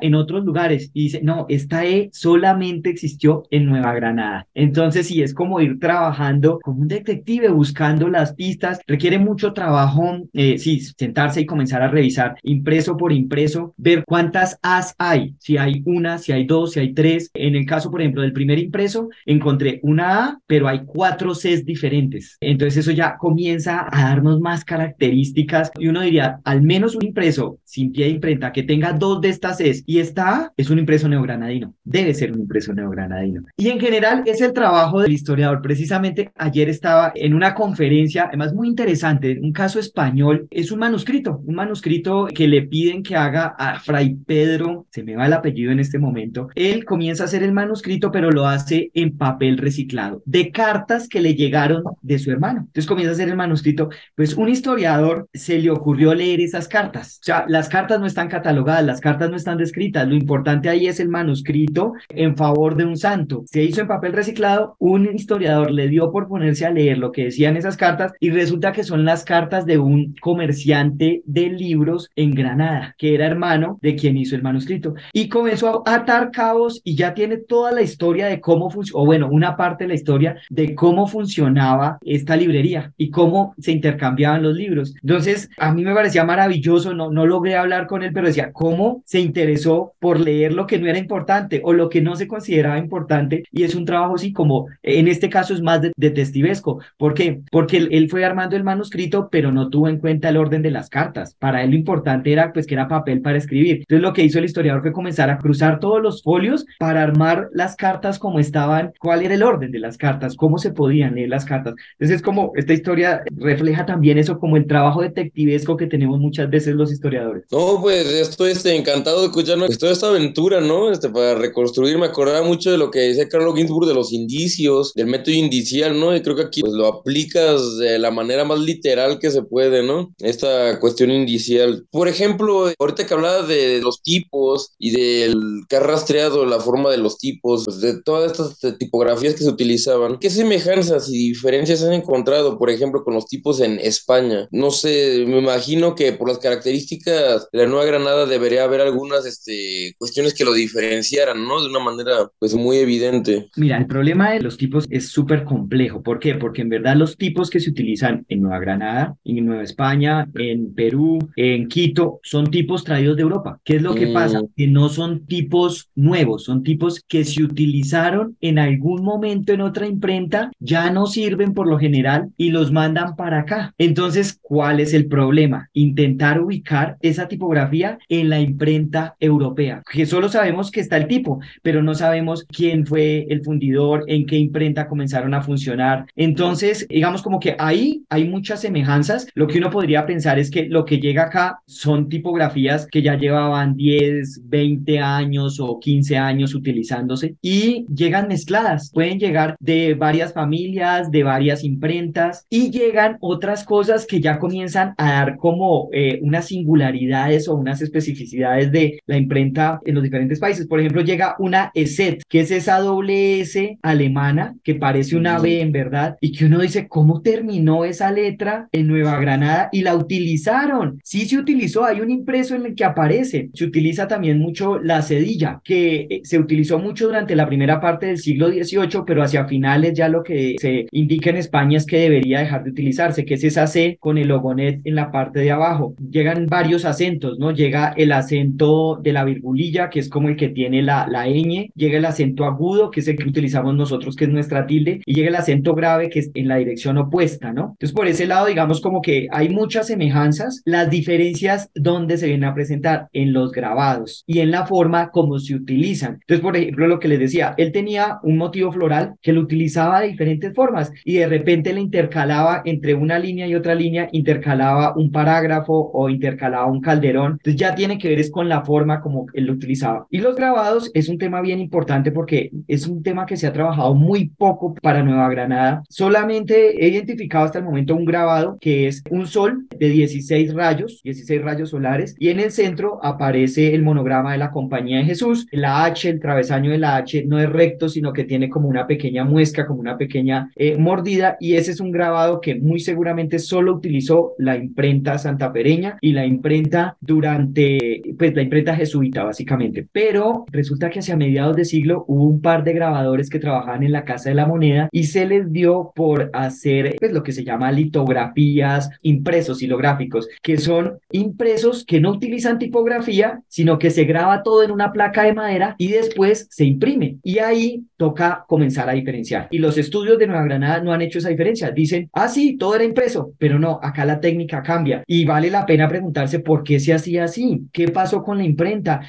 en otros lugares. Y dice, no, esta E solamente existió en Nueva Granada. Entonces, sí, es como ir trabajando como un detective, buscando las pistas. Requiere mucho trabajo, eh, sí, sentarse y comenzar a revisar impreso por impreso, ver cuántas As hay, si hay una, si hay dos, si hay tres. En el caso, por ejemplo, del primer impreso, encontré una A, pero hay cuatro Cs diferentes. Entonces eso ya comienza a darnos más características y uno diría, al menos un impreso sin pie de imprenta que tenga dos de estas Cs y esta es un impreso neogranadino, debe ser un impreso neogranadino. Y en general es el trabajo del historiador. Precisamente ayer estaba en una conferencia, además muy interesante, un caso español, es un manuscrito, un manuscrito que le piden que haga a Fray Pedro, se me va el apellido en este momento, él comienza a hacer el manuscrito, pero lo hace en papel reciclado, de cartas que le llegaron de su hermano. Entonces comienza a hacer el manuscrito, pues un historiador se le ocurrió leer esas cartas. O sea, las cartas no están catalogadas, las cartas no están descritas, lo importante ahí es el manuscrito en favor de un santo. Se hizo en papel reciclado, un historiador le dio por ponerse a leer lo que decían esas cartas y resulta que son las cartas de un comerciante de libros en Granada, que era hermano de quien hizo el manuscrito. Y comenzó a atar cabos y ya tiene toda la historia de cómo funcionó, bueno, una parte de la historia de cómo funcionaba esta librería y cómo se intercambiaban los libros. Entonces, a mí me parecía maravilloso, no, no logré hablar con él, pero decía, ¿cómo se interesa interesó por leer lo que no era importante o lo que no se consideraba importante y es un trabajo así como, en este caso es más de, testivesco. ¿Por qué? Porque él, él, fue armando el manuscrito, pero no tuvo en cuenta el orden de las cartas. Para él lo importante era pues que era papel para escribir. Entonces lo que hizo el historiador fue comenzar a cruzar todos los folios para armar las cartas como estaban, cuál era el orden de las cartas, cómo se podían leer las cartas. Entonces es como esta historia refleja también eso como el trabajo detectivesco que tenemos muchas veces los historiadores. No, pues estoy este, encantado de escuchar toda esta aventura, ¿no? Este, para reconstruir, me acordaba mucho de lo que decía Carlos Ginsburg de los indicios, del método indicial, ¿no? Y creo que aquí pues, lo aplicas de la manera más literal que se puede, ¿no? Esta cuestión indicial. Por ejemplo, ahorita que hablaba de los tipos y del que ha rastreado la forma de los tipos, pues, de todas estas tipografías que se utilizaban, ¿qué semejanzas y diferencias han encontrado, por ejemplo, con los tipos en España? No sé, me imagino que por las características de la Nueva Granada debería haber algunas este, cuestiones que lo diferenciaran, ¿no? De una manera, pues, muy evidente. Mira, el problema de los tipos es súper complejo. ¿Por qué? Porque en verdad los tipos que se utilizan en Nueva Granada, en Nueva España, en Perú, en Quito, son tipos traídos de Europa. ¿Qué es lo que pasa? Mm. Que no son tipos nuevos, son tipos que se utilizaron en algún momento en otra imprenta, ya no sirven por lo general y los mandan para acá. Entonces, ¿cuál es el problema? Intentar ubicar esa tipografía en la imprenta europea, que solo sabemos que está el tipo, pero no sabemos quién fue el fundidor, en qué imprenta comenzaron a funcionar. Entonces, digamos como que ahí hay muchas semejanzas. Lo que uno podría pensar es que lo que llega acá son tipografías que ya llevaban 10, 20 años o 15 años utilizándose y llegan mezcladas. Pueden llegar de varias familias, de varias imprentas y llegan otras cosas que ya comienzan a dar como eh, unas singularidades o unas especificidades de la imprenta en los diferentes países. Por ejemplo, llega una ESET, que es esa doble S alemana que parece una B en verdad y que uno dice, ¿cómo terminó esa letra en Nueva Granada? Y la utilizaron. Sí se utilizó, hay un impreso en el que aparece. Se utiliza también mucho la cedilla, que eh, se utilizó mucho durante la primera parte del siglo XVIII, pero hacia finales ya lo que se indica en España es que debería dejar de utilizarse, que es esa C con el logonet en la parte de abajo. Llegan varios acentos, ¿no? Llega el acento de la virgulilla, que es como el que tiene la, la ñ, llega el acento agudo, que es el que utilizamos nosotros, que es nuestra tilde, y llega el acento grave, que es en la dirección opuesta, ¿no? Entonces, por ese lado, digamos como que hay muchas semejanzas, las diferencias donde se vienen a presentar en los grabados y en la forma como se utilizan. Entonces, por ejemplo, lo que les decía, él tenía un motivo floral que lo utilizaba de diferentes formas y de repente le intercalaba entre una línea y otra línea, intercalaba un parágrafo o intercalaba un calderón. Entonces ya tiene que ver es con la forma como él lo utilizaba. Y los grabados es un tema bien importante porque es un tema que se ha trabajado muy poco para Nueva Granada. Solamente he identificado hasta el momento un grabado que es un sol de 16 rayos, 16 rayos solares, y en el centro aparece el monograma de la Compañía de Jesús. La H, el travesaño de la H no es recto, sino que tiene como una pequeña muesca, como una pequeña eh, mordida, y ese es un grabado que muy seguramente solo utilizó la imprenta santafereña y la imprenta durante, pues la imprenta jesuita básicamente. Pero resulta que hacia mediados de siglo hubo un par de grabadores que trabajaban en la Casa de la Moneda y se les dio por hacer pues lo que se llama litografías, impresos hilográficos, que son impresos que no utilizan tipografía, sino que se graba todo en una placa de madera y después se imprime. Y ahí toca comenzar a diferenciar. Y los estudios de Nueva Granada no han hecho esa diferencia. Dicen, ah, sí, todo era impreso, pero no, acá la técnica cambia. Y vale la pena preguntarse por qué se hacía así. ¿Qué pasó con la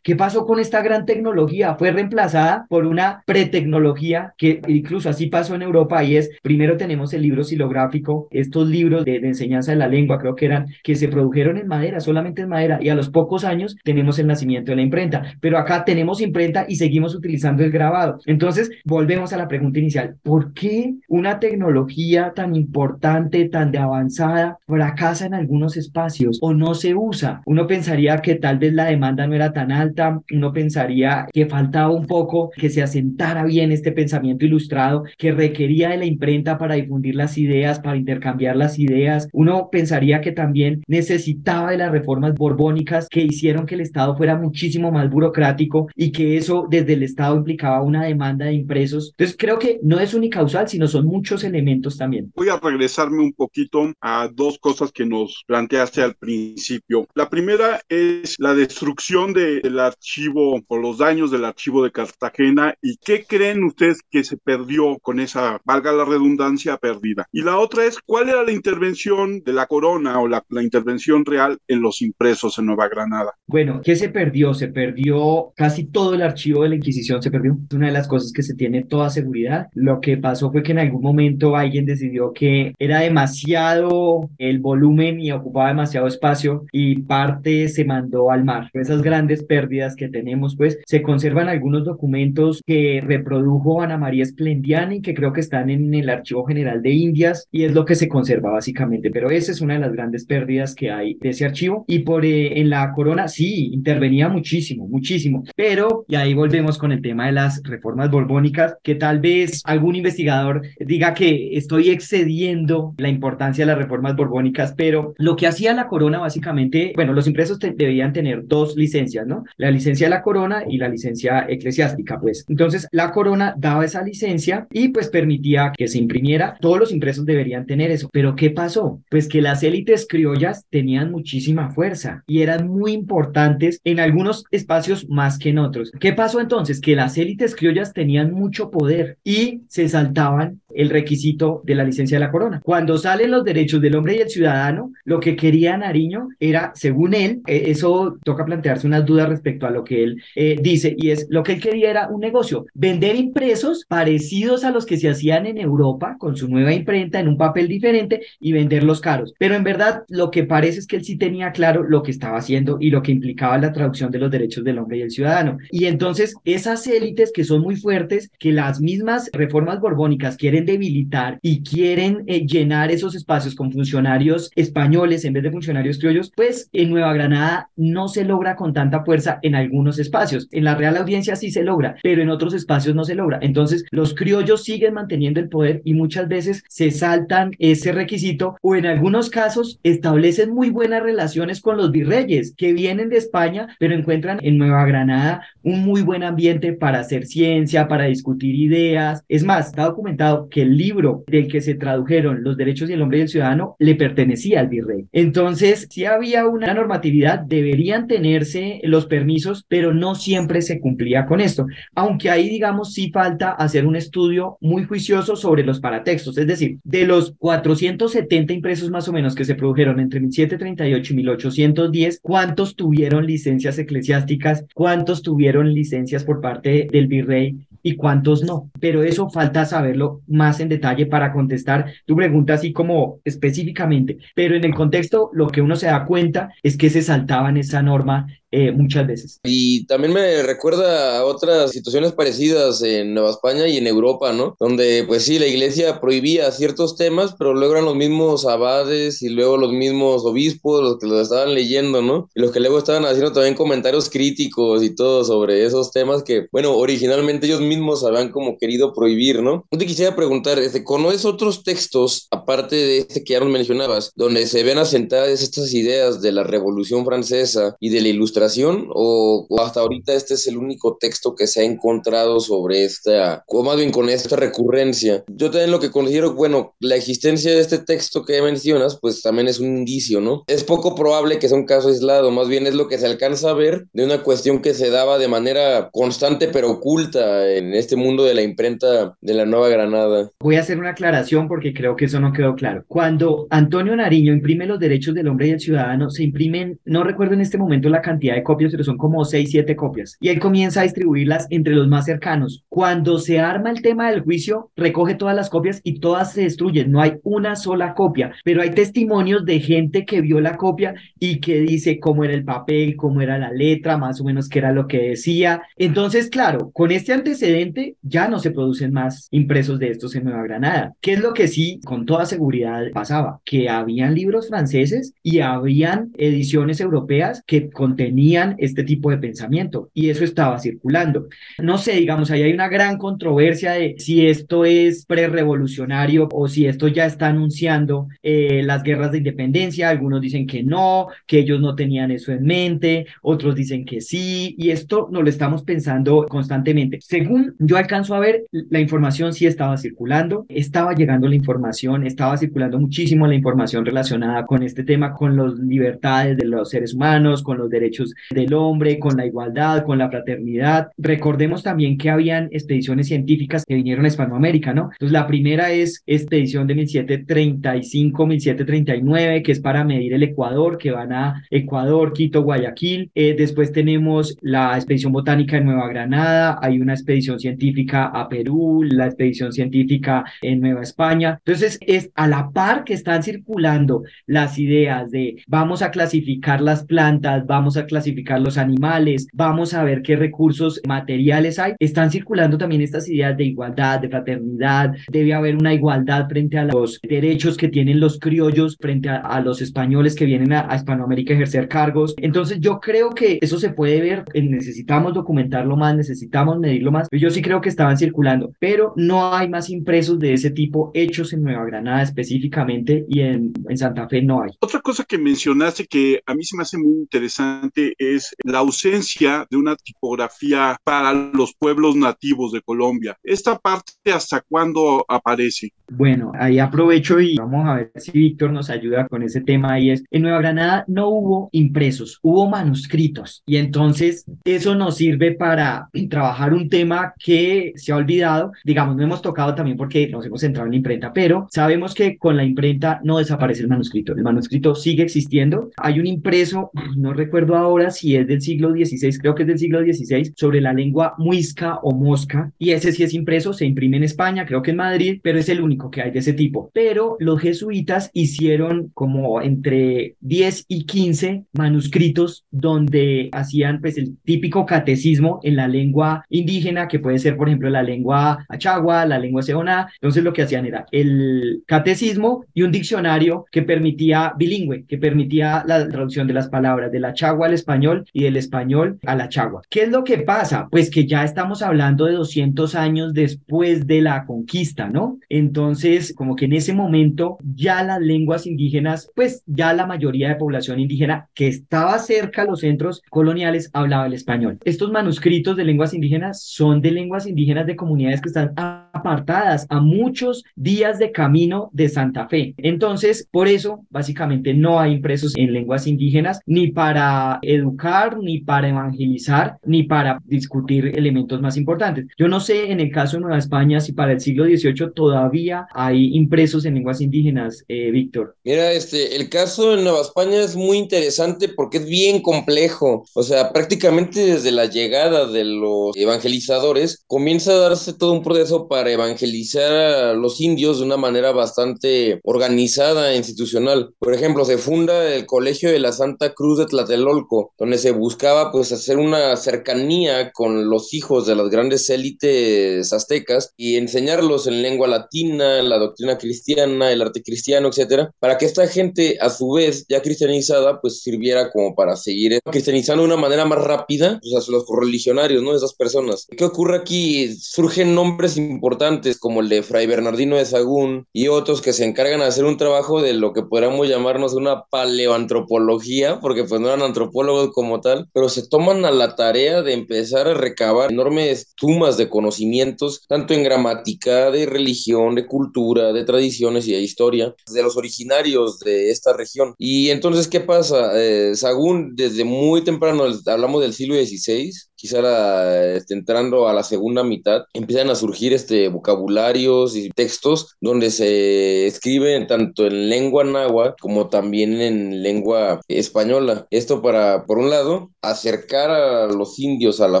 ¿Qué pasó con esta gran tecnología? Fue reemplazada por una pretecnología que incluso así pasó en Europa y es, primero tenemos el libro silográfico, estos libros de, de enseñanza de la lengua, creo que eran, que se produjeron en madera, solamente en madera, y a los pocos años tenemos el nacimiento de la imprenta. Pero acá tenemos imprenta y seguimos utilizando el grabado. Entonces, volvemos a la pregunta inicial. ¿Por qué una tecnología tan importante, tan de avanzada, fracasa en algunos espacios o no se usa? Uno pensaría que tal vez la demanda no era tan alta, uno pensaría que faltaba un poco que se asentara bien este pensamiento ilustrado que requería de la imprenta para difundir las ideas, para intercambiar las ideas. Uno pensaría que también necesitaba de las reformas borbónicas que hicieron que el Estado fuera muchísimo más burocrático y que eso desde el Estado implicaba una demanda de impresos. Entonces creo que no es unicausal, sino son muchos elementos también. Voy a regresarme un poquito a dos cosas que nos planteaste al principio. La primera es la destrucción destrucción del archivo o los daños del archivo de Cartagena y qué creen ustedes que se perdió con esa, valga la redundancia, perdida. Y la otra es, ¿cuál era la intervención de la corona o la, la intervención real en los impresos en Nueva Granada? Bueno, ¿qué se perdió? Se perdió casi todo el archivo de la Inquisición, se perdió. Es una de las cosas que se tiene toda seguridad. Lo que pasó fue que en algún momento alguien decidió que era demasiado el volumen y ocupaba demasiado espacio y parte se mandó al mar. Esas grandes pérdidas que tenemos, pues se conservan algunos documentos que reprodujo Ana María Splendiani, que creo que están en el Archivo General de Indias y es lo que se conserva básicamente. Pero esa es una de las grandes pérdidas que hay de ese archivo. Y por eh, en la corona, sí, intervenía muchísimo, muchísimo. Pero, y ahí volvemos con el tema de las reformas borbónicas, que tal vez algún investigador diga que estoy excediendo la importancia de las reformas borbónicas, pero lo que hacía la corona básicamente, bueno, los impresos debían tener dos licencias, ¿no? La licencia de la corona y la licencia eclesiástica, pues. Entonces, la corona daba esa licencia y pues permitía que se imprimiera. Todos los impresos deberían tener eso. Pero ¿qué pasó? Pues que las élites criollas tenían muchísima fuerza y eran muy importantes en algunos espacios más que en otros. ¿Qué pasó entonces? Que las élites criollas tenían mucho poder y se saltaban el requisito de la licencia de la corona. Cuando salen los derechos del hombre y el ciudadano, lo que quería Nariño era, según él, eh, eso toca plantearse unas dudas respecto a lo que él eh, dice, y es lo que él quería era un negocio, vender impresos parecidos a los que se hacían en Europa, con su nueva imprenta, en un papel diferente, y venderlos caros. Pero en verdad, lo que parece es que él sí tenía claro lo que estaba haciendo y lo que implicaba la traducción de los derechos del hombre y el ciudadano. Y entonces, esas élites que son muy fuertes, que las mismas reformas borbónicas quieren debilitar y quieren eh, llenar esos espacios con funcionarios españoles en vez de funcionarios criollos, pues en Nueva Granada no se logra con tanta fuerza en algunos espacios. En la Real Audiencia sí se logra, pero en otros espacios no se logra. Entonces, los criollos siguen manteniendo el poder y muchas veces se saltan ese requisito o en algunos casos establecen muy buenas relaciones con los virreyes que vienen de España, pero encuentran en Nueva Granada un muy buen ambiente para hacer ciencia, para discutir ideas. Es más, está documentado que el libro del que se tradujeron los derechos del hombre y el ciudadano le pertenecía al virrey. Entonces, si había una normatividad, deberían tenerse los permisos, pero no siempre se cumplía con esto. Aunque ahí, digamos, sí falta hacer un estudio muy juicioso sobre los paratextos, es decir, de los 470 impresos más o menos que se produjeron entre 1738 y 1810, ¿cuántos tuvieron licencias eclesiásticas? ¿Cuántos tuvieron licencias por parte del virrey y cuántos no. Pero eso falta saberlo más en detalle para contestar tu pregunta así como específicamente. Pero en el contexto, lo que uno se da cuenta es que se saltaban esa norma eh, muchas veces. Y también me recuerda a otras situaciones parecidas en Nueva España y en Europa, ¿no? Donde pues sí, la iglesia prohibía ciertos temas, pero luego eran los mismos abades y luego los mismos obispos los que los estaban leyendo, ¿no? Y los que luego estaban haciendo también comentarios críticos y todo sobre esos temas que, bueno, originalmente ellos mismos habían como querido prohibir, ¿no? Yo te quisiera preguntar, este, ¿conoces otros textos, aparte de este que ya nos mencionabas, donde se ven asentadas estas ideas de la Revolución Francesa y de la Ilustración o, hasta ahorita este es el único texto que se ha encontrado sobre esta, o más bien con esta recurrencia. Yo también lo que considero, bueno, la existencia de este texto que mencionas, pues también es un indicio, ¿no? Es poco probable que sea un caso aislado, más bien es lo que se alcanza a ver de una cuestión que se daba de manera constante pero oculta en este mundo de la imprenta de la Nueva Granada. Voy a hacer una aclaración porque creo que eso no quedó claro. Cuando Antonio Nariño imprime los derechos del hombre y el ciudadano, se imprimen, no recuerdo en este momento la cantidad de copias, pero son como 6, 7 copias. Y él comienza a distribuirlas entre los más cercanos. Cuando se arma el tema del juicio, recoge todas las copias y todas se destruyen. No hay una sola copia, pero hay testimonios de gente que vio la copia y que dice cómo era el papel, cómo era la letra, más o menos qué era lo que decía. Entonces, claro, con este antecedente ya no se producen más impresos de estos en Nueva Granada. ¿Qué es lo que sí, con toda seguridad pasaba? Que habían libros franceses y habían ediciones europeas que contenían tenían este tipo de pensamiento y eso estaba circulando. No sé, digamos, ahí hay una gran controversia de si esto es prerevolucionario o si esto ya está anunciando eh, las guerras de independencia. Algunos dicen que no, que ellos no tenían eso en mente, otros dicen que sí, y esto no lo estamos pensando constantemente. Según yo alcanzo a ver, la información sí estaba circulando, estaba llegando la información, estaba circulando muchísimo la información relacionada con este tema, con las libertades de los seres humanos, con los derechos derechos del hombre, con la igualdad, con la fraternidad. Recordemos también que habían expediciones científicas que vinieron a Hispanoamérica, ¿no? Entonces, la primera es expedición de 1735, 1739, que es para medir el Ecuador, que van a Ecuador, Quito, Guayaquil. Eh, después tenemos la expedición botánica en Nueva Granada, hay una expedición científica a Perú, la expedición científica en Nueva España. Entonces, es a la par que están circulando las ideas de vamos a clasificar las plantas, vamos a clasificar los animales, vamos a ver qué recursos materiales hay, están circulando también estas ideas de igualdad, de fraternidad, debe haber una igualdad frente a los derechos que tienen los criollos frente a, los españoles que vienen a, a, Hispanoamérica a ejercer cargos. Entonces yo creo que eso se puede ver, eh, necesitamos documentarlo más, necesitamos medirlo más. Yo sí creo que estaban circulando, pero no hay más impresos de ese tipo hechos en Nueva Granada específicamente y en, en Santa Fe no hay. Otra cosa que mencionaste que a mí se me hace muy interesante es la ausencia de una tipografía para los pueblos nativos de Colombia. ¿Esta parte hasta cuándo aparece? Bueno, ahí aprovecho y vamos a ver si Víctor nos ayuda con ese tema. Y es, en Nueva Granada no hubo impresos, hubo manuscritos. Y entonces eso nos sirve para trabajar un tema que se ha olvidado. Digamos, no hemos tocado también porque nos hemos centrado en la imprenta, pero sabemos que con la imprenta no desaparece el manuscrito. El manuscrito sigue existiendo. Hay un impreso, no recuerdo ahora si es del siglo XVI, creo que es del siglo XVI, sobre la lengua muisca o mosca. Y ese sí es impreso, se imprime en España, creo que en Madrid, pero es el único que hay de ese tipo. Pero los jesuitas hicieron como entre 10 y 15 manuscritos donde hacían pues el típico catecismo en la lengua indígena, que puede ser por ejemplo la lengua achagua, la lengua seona. Entonces lo que hacían era el catecismo y un diccionario que permitía bilingüe, que permitía la traducción de las palabras del achagua al español y del español al achagua. ¿Qué es lo que pasa? Pues que ya estamos hablando de 200 años después de la conquista, ¿no? Entonces, como que en ese momento ya las lenguas indígenas, pues ya la mayoría de población indígena que estaba cerca a los centros coloniales hablaba el español. Estos manuscritos de lenguas indígenas son de lenguas indígenas de comunidades que están apartadas a muchos días de camino de Santa Fe. Entonces, por eso, básicamente no hay impresos en lenguas indígenas ni para educar, ni para evangelizar, ni para discutir elementos más importantes. Yo no sé en el caso de Nueva España si para el siglo XVIII todavía hay impresos en lenguas indígenas, eh, Víctor. Mira, este, el caso de Nueva España es muy interesante porque es bien complejo. O sea, prácticamente desde la llegada de los evangelizadores comienza a darse todo un proceso para evangelizar a los indios de una manera bastante organizada e institucional. Por ejemplo, se funda el Colegio de la Santa Cruz de Tlatelolco, donde se buscaba pues hacer una cercanía con los hijos de las grandes élites aztecas y enseñarlos en lengua latina, la doctrina cristiana, el arte cristiano, etcétera, para que esta gente a su vez ya cristianizada pues sirviera como para seguir cristianizando de una manera más rápida pues, a los correligionarios, ¿no? Esas personas. ¿Qué ocurre aquí? Surgen nombres importantes como el de Fray Bernardino de Sagún y otros que se encargan de hacer un trabajo de lo que podríamos llamarnos una paleoantropología, porque pues no eran antropólogos como tal, pero se toman a la tarea de empezar a recabar enormes tumas de conocimientos, tanto en gramática, de religión, de cultura, de tradiciones y de historia, de los originarios de esta región. Y entonces, ¿qué pasa? Eh, Sagún, desde muy temprano, hablamos del siglo XVI, quizá este, entrando a la segunda mitad, empiezan a surgir este, vocabularios y textos donde se escriben tanto en lengua náhuatl como también en lengua española. Esto para, por un lado, acercar a los indios a la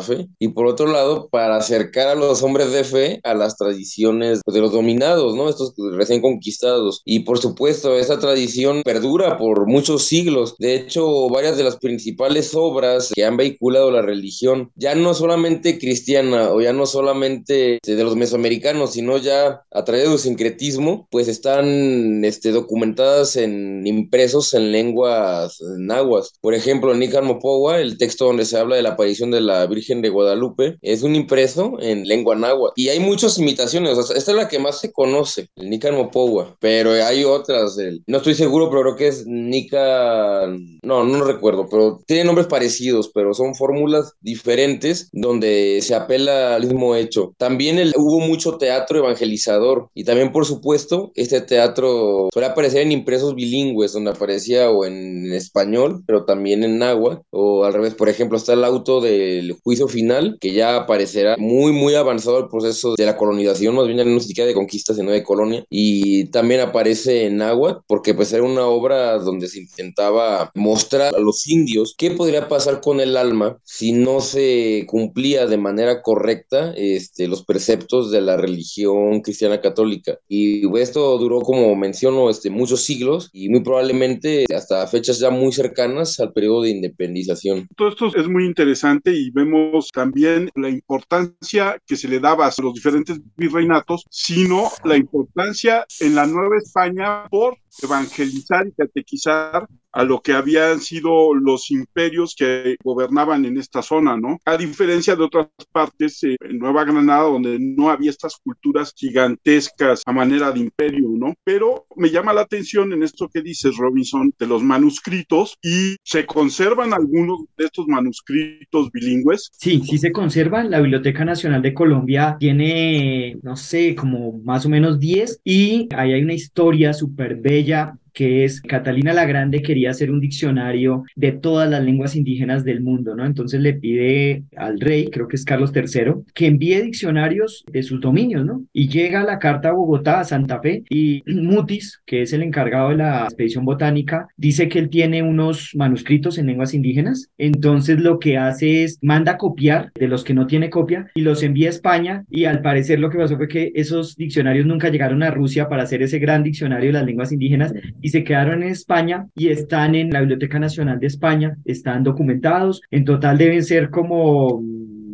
fe y por otro lado, para acercar a los hombres de fe a las tradiciones de los dominados, ¿no? Estos recién conquistados. Y por supuesto, esa tradición perdura por muchos siglos. De hecho, varias de las principales obras que han vehiculado la religión ya no solamente cristiana o ya no solamente de los mesoamericanos, sino ya a través del sincretismo, pues están este, documentadas en impresos en lenguas nahuas. Por ejemplo, en Nican Mopowa, el texto donde se habla de la aparición de la Virgen de Guadalupe, es un impreso en lengua náhuatl. Y hay muchas imitaciones, esta es la que más se conoce, el Nican Mopowa, pero hay otras, no estoy seguro, pero creo que es Nica, no, no recuerdo, pero tiene nombres parecidos, pero son fórmulas diferentes diferentes donde se apela al mismo hecho. También hubo mucho teatro evangelizador y también, por supuesto, este teatro suele aparecer en impresos bilingües, donde aparecía o en español, pero también en náhuatl, o al revés, por ejemplo, está el auto del juicio final, que ya aparecerá muy, muy avanzado el proceso de la colonización, más bien ya no siquiera de conquista, sino de colonia, y también aparece en náhuatl, porque pues era una obra donde se intentaba mostrar a los indios qué podría pasar con el alma si no se cumplía de manera correcta este, los preceptos de la religión cristiana católica. Y esto duró, como menciono, este, muchos siglos y muy probablemente hasta fechas ya muy cercanas al periodo de independización. Todo esto es muy interesante y vemos también la importancia que se le daba a los diferentes virreinatos, sino la importancia en la Nueva España por evangelizar y catequizar a lo que habían sido los imperios que gobernaban en esta zona, ¿no? A diferencia de otras partes eh, Nueva Granada, donde no había estas culturas gigantescas a manera de imperio, ¿no? Pero me llama la atención en esto que dices, Robinson, de los manuscritos y se conservan algunos de estos manuscritos bilingües. Sí, sí se conservan. La Biblioteca Nacional de Colombia tiene, no sé, como más o menos 10 y ahí hay una historia súper bella que es Catalina la Grande quería hacer un diccionario de todas las lenguas indígenas del mundo, ¿no? Entonces le pide al rey, creo que es Carlos III, que envíe diccionarios de sus dominios, ¿no? Y llega la carta a Bogotá, a Santa Fe, y [CLEARS THROAT] Mutis, que es el encargado de la expedición botánica, dice que él tiene unos manuscritos en lenguas indígenas, entonces lo que hace es manda copiar de los que no tiene copia y los envía a España y al parecer lo que pasó fue que esos diccionarios nunca llegaron a Rusia para hacer ese gran diccionario de las lenguas indígenas y se quedaron en España y están en la Biblioteca Nacional de España, están documentados. En total deben ser como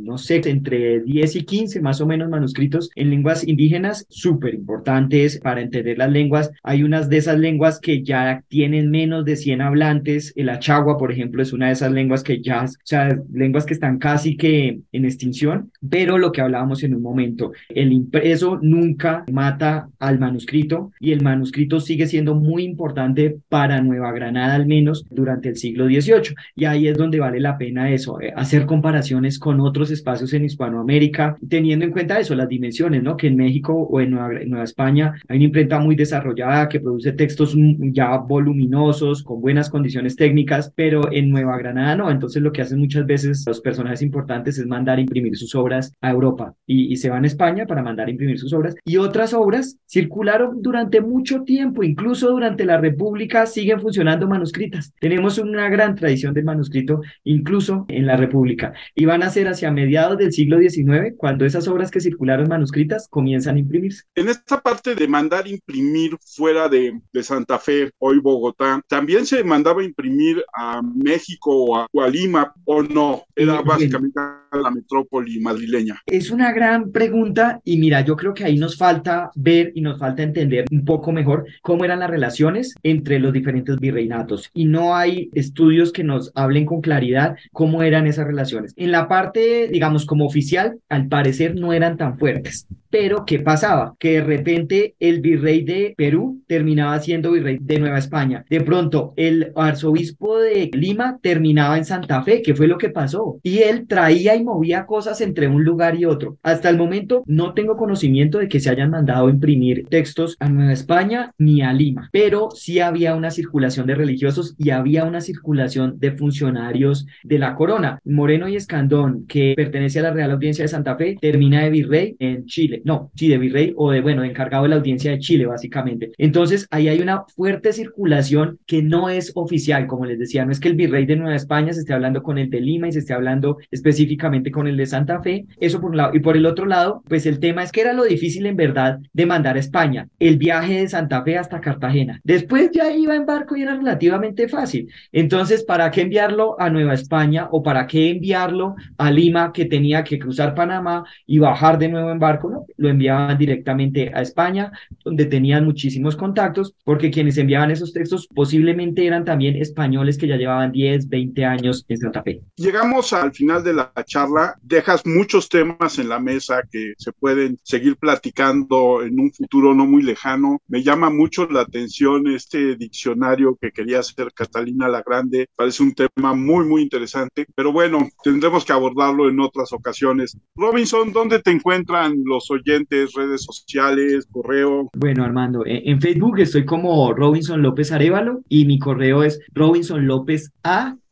no sé, entre 10 y 15 más o menos manuscritos en lenguas indígenas súper importantes para entender las lenguas. Hay unas de esas lenguas que ya tienen menos de 100 hablantes. El achagua, por ejemplo, es una de esas lenguas que ya, o sea, lenguas que están casi que en extinción, pero lo que hablábamos en un momento, el impreso nunca mata al manuscrito y el manuscrito sigue siendo muy importante para Nueva Granada al menos durante el siglo XVIII. Y ahí es donde vale la pena eso, eh, hacer comparaciones con otros espacios en Hispanoamérica, teniendo en cuenta eso, las dimensiones, ¿no? Que en México o en Nueva, España hay una imprenta muy desarrollada que produce textos ya voluminosos, con buenas condiciones técnicas, pero en Nueva Granada no. Entonces lo que hacen muchas veces los personajes importantes es mandar a imprimir sus obras a Europa y, y se van a España para mandar a imprimir sus obras. Y otras obras circularon durante mucho tiempo, incluso durante la República siguen funcionando manuscritas. Tenemos una gran tradición del manuscrito, incluso en la República. Y van a ser hacia mediados del siglo XIX, cuando esas obras que circularon manuscritas comienzan a imprimirse. En esta parte de mandar imprimir fuera de, de Santa Fe, hoy Bogotá, ¿también se mandaba imprimir a México o a, o a Lima o no? Era básicamente la metrópoli madrileña. Es una gran pregunta y mira, yo creo que ahí nos falta ver y nos falta entender un poco mejor cómo eran las relaciones entre los diferentes virreinatos y no hay estudios que nos hablen con claridad cómo eran esas relaciones. En la parte digamos, como oficial, al parecer no eran tan fuertes. Pero, ¿qué pasaba? Que de repente el virrey de Perú terminaba siendo virrey de Nueva España. De pronto, el arzobispo de Lima terminaba en Santa Fe, que fue lo que pasó. Y él traía y movía cosas entre un lugar y otro. Hasta el momento no tengo conocimiento de que se hayan mandado imprimir textos a Nueva España ni a Lima, pero sí había una circulación de religiosos y había una circulación de funcionarios de la corona. Moreno y Escandón, que pertenece a la Real Audiencia de Santa Fe, termina de virrey en Chile no, sí, de virrey o de, bueno, encargado de la audiencia de Chile, básicamente. Entonces, ahí hay una fuerte circulación que no es oficial, como les decía, no es que el virrey de Nueva España se esté hablando con el de Lima y se esté hablando específicamente con el de Santa Fe, eso por un lado. Y por el otro lado, pues el tema es que era lo difícil en verdad de mandar a España, el viaje de Santa Fe hasta Cartagena. Después ya iba en barco y era relativamente fácil. Entonces, ¿para qué enviarlo a Nueva España o para qué enviarlo a Lima que tenía que cruzar Panamá y bajar de nuevo en barco? No, lo enviaban directamente a España, donde tenían muchísimos contactos, porque quienes enviaban esos textos posiblemente eran también españoles que ya llevaban 10, 20 años en Santa Fe. Llegamos al final de la charla, dejas muchos temas en la mesa que se pueden seguir platicando en un futuro no muy lejano. Me llama mucho la atención este diccionario que quería hacer Catalina la Grande, parece un tema muy, muy interesante, pero bueno, tendremos que abordarlo en otras ocasiones. Robinson, ¿dónde te encuentran los oyentes, redes sociales, correo? Bueno, Armando, en Facebook estoy como Robinson López Arevalo y mi correo es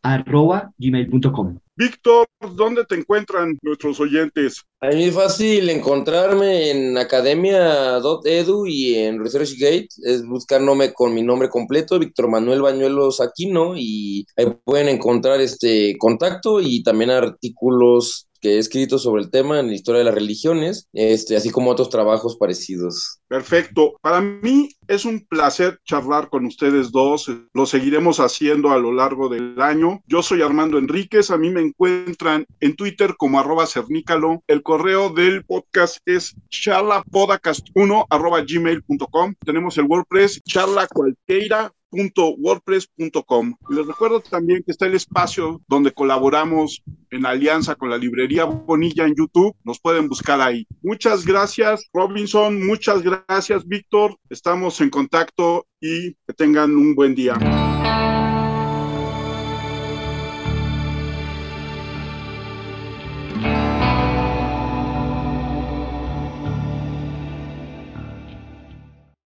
robinsonlopeza@gmail.com. Víctor, ¿dónde te encuentran nuestros oyentes? A mí es fácil encontrarme en academia.edu y en ResearchGate. Es buscarme con mi nombre completo, Víctor Manuel Bañuelos Aquino, y ahí pueden encontrar este contacto y también artículos que he escrito sobre el tema en la historia de las religiones, este, así como otros trabajos parecidos. Perfecto. Para mí es un placer charlar con ustedes dos. Lo seguiremos haciendo a lo largo del año. Yo soy Armando Enríquez. A mí me encuentran en Twitter como arroba cernícalo. El correo del podcast es charlapodcast1 arroba gmail.com. Tenemos el WordPress charla cualquiera wordpress.com. Les recuerdo también que está el espacio donde colaboramos en alianza con la librería Bonilla en YouTube. Nos pueden buscar ahí. Muchas gracias, Robinson. Muchas gracias, Víctor. Estamos en contacto y que tengan un buen día.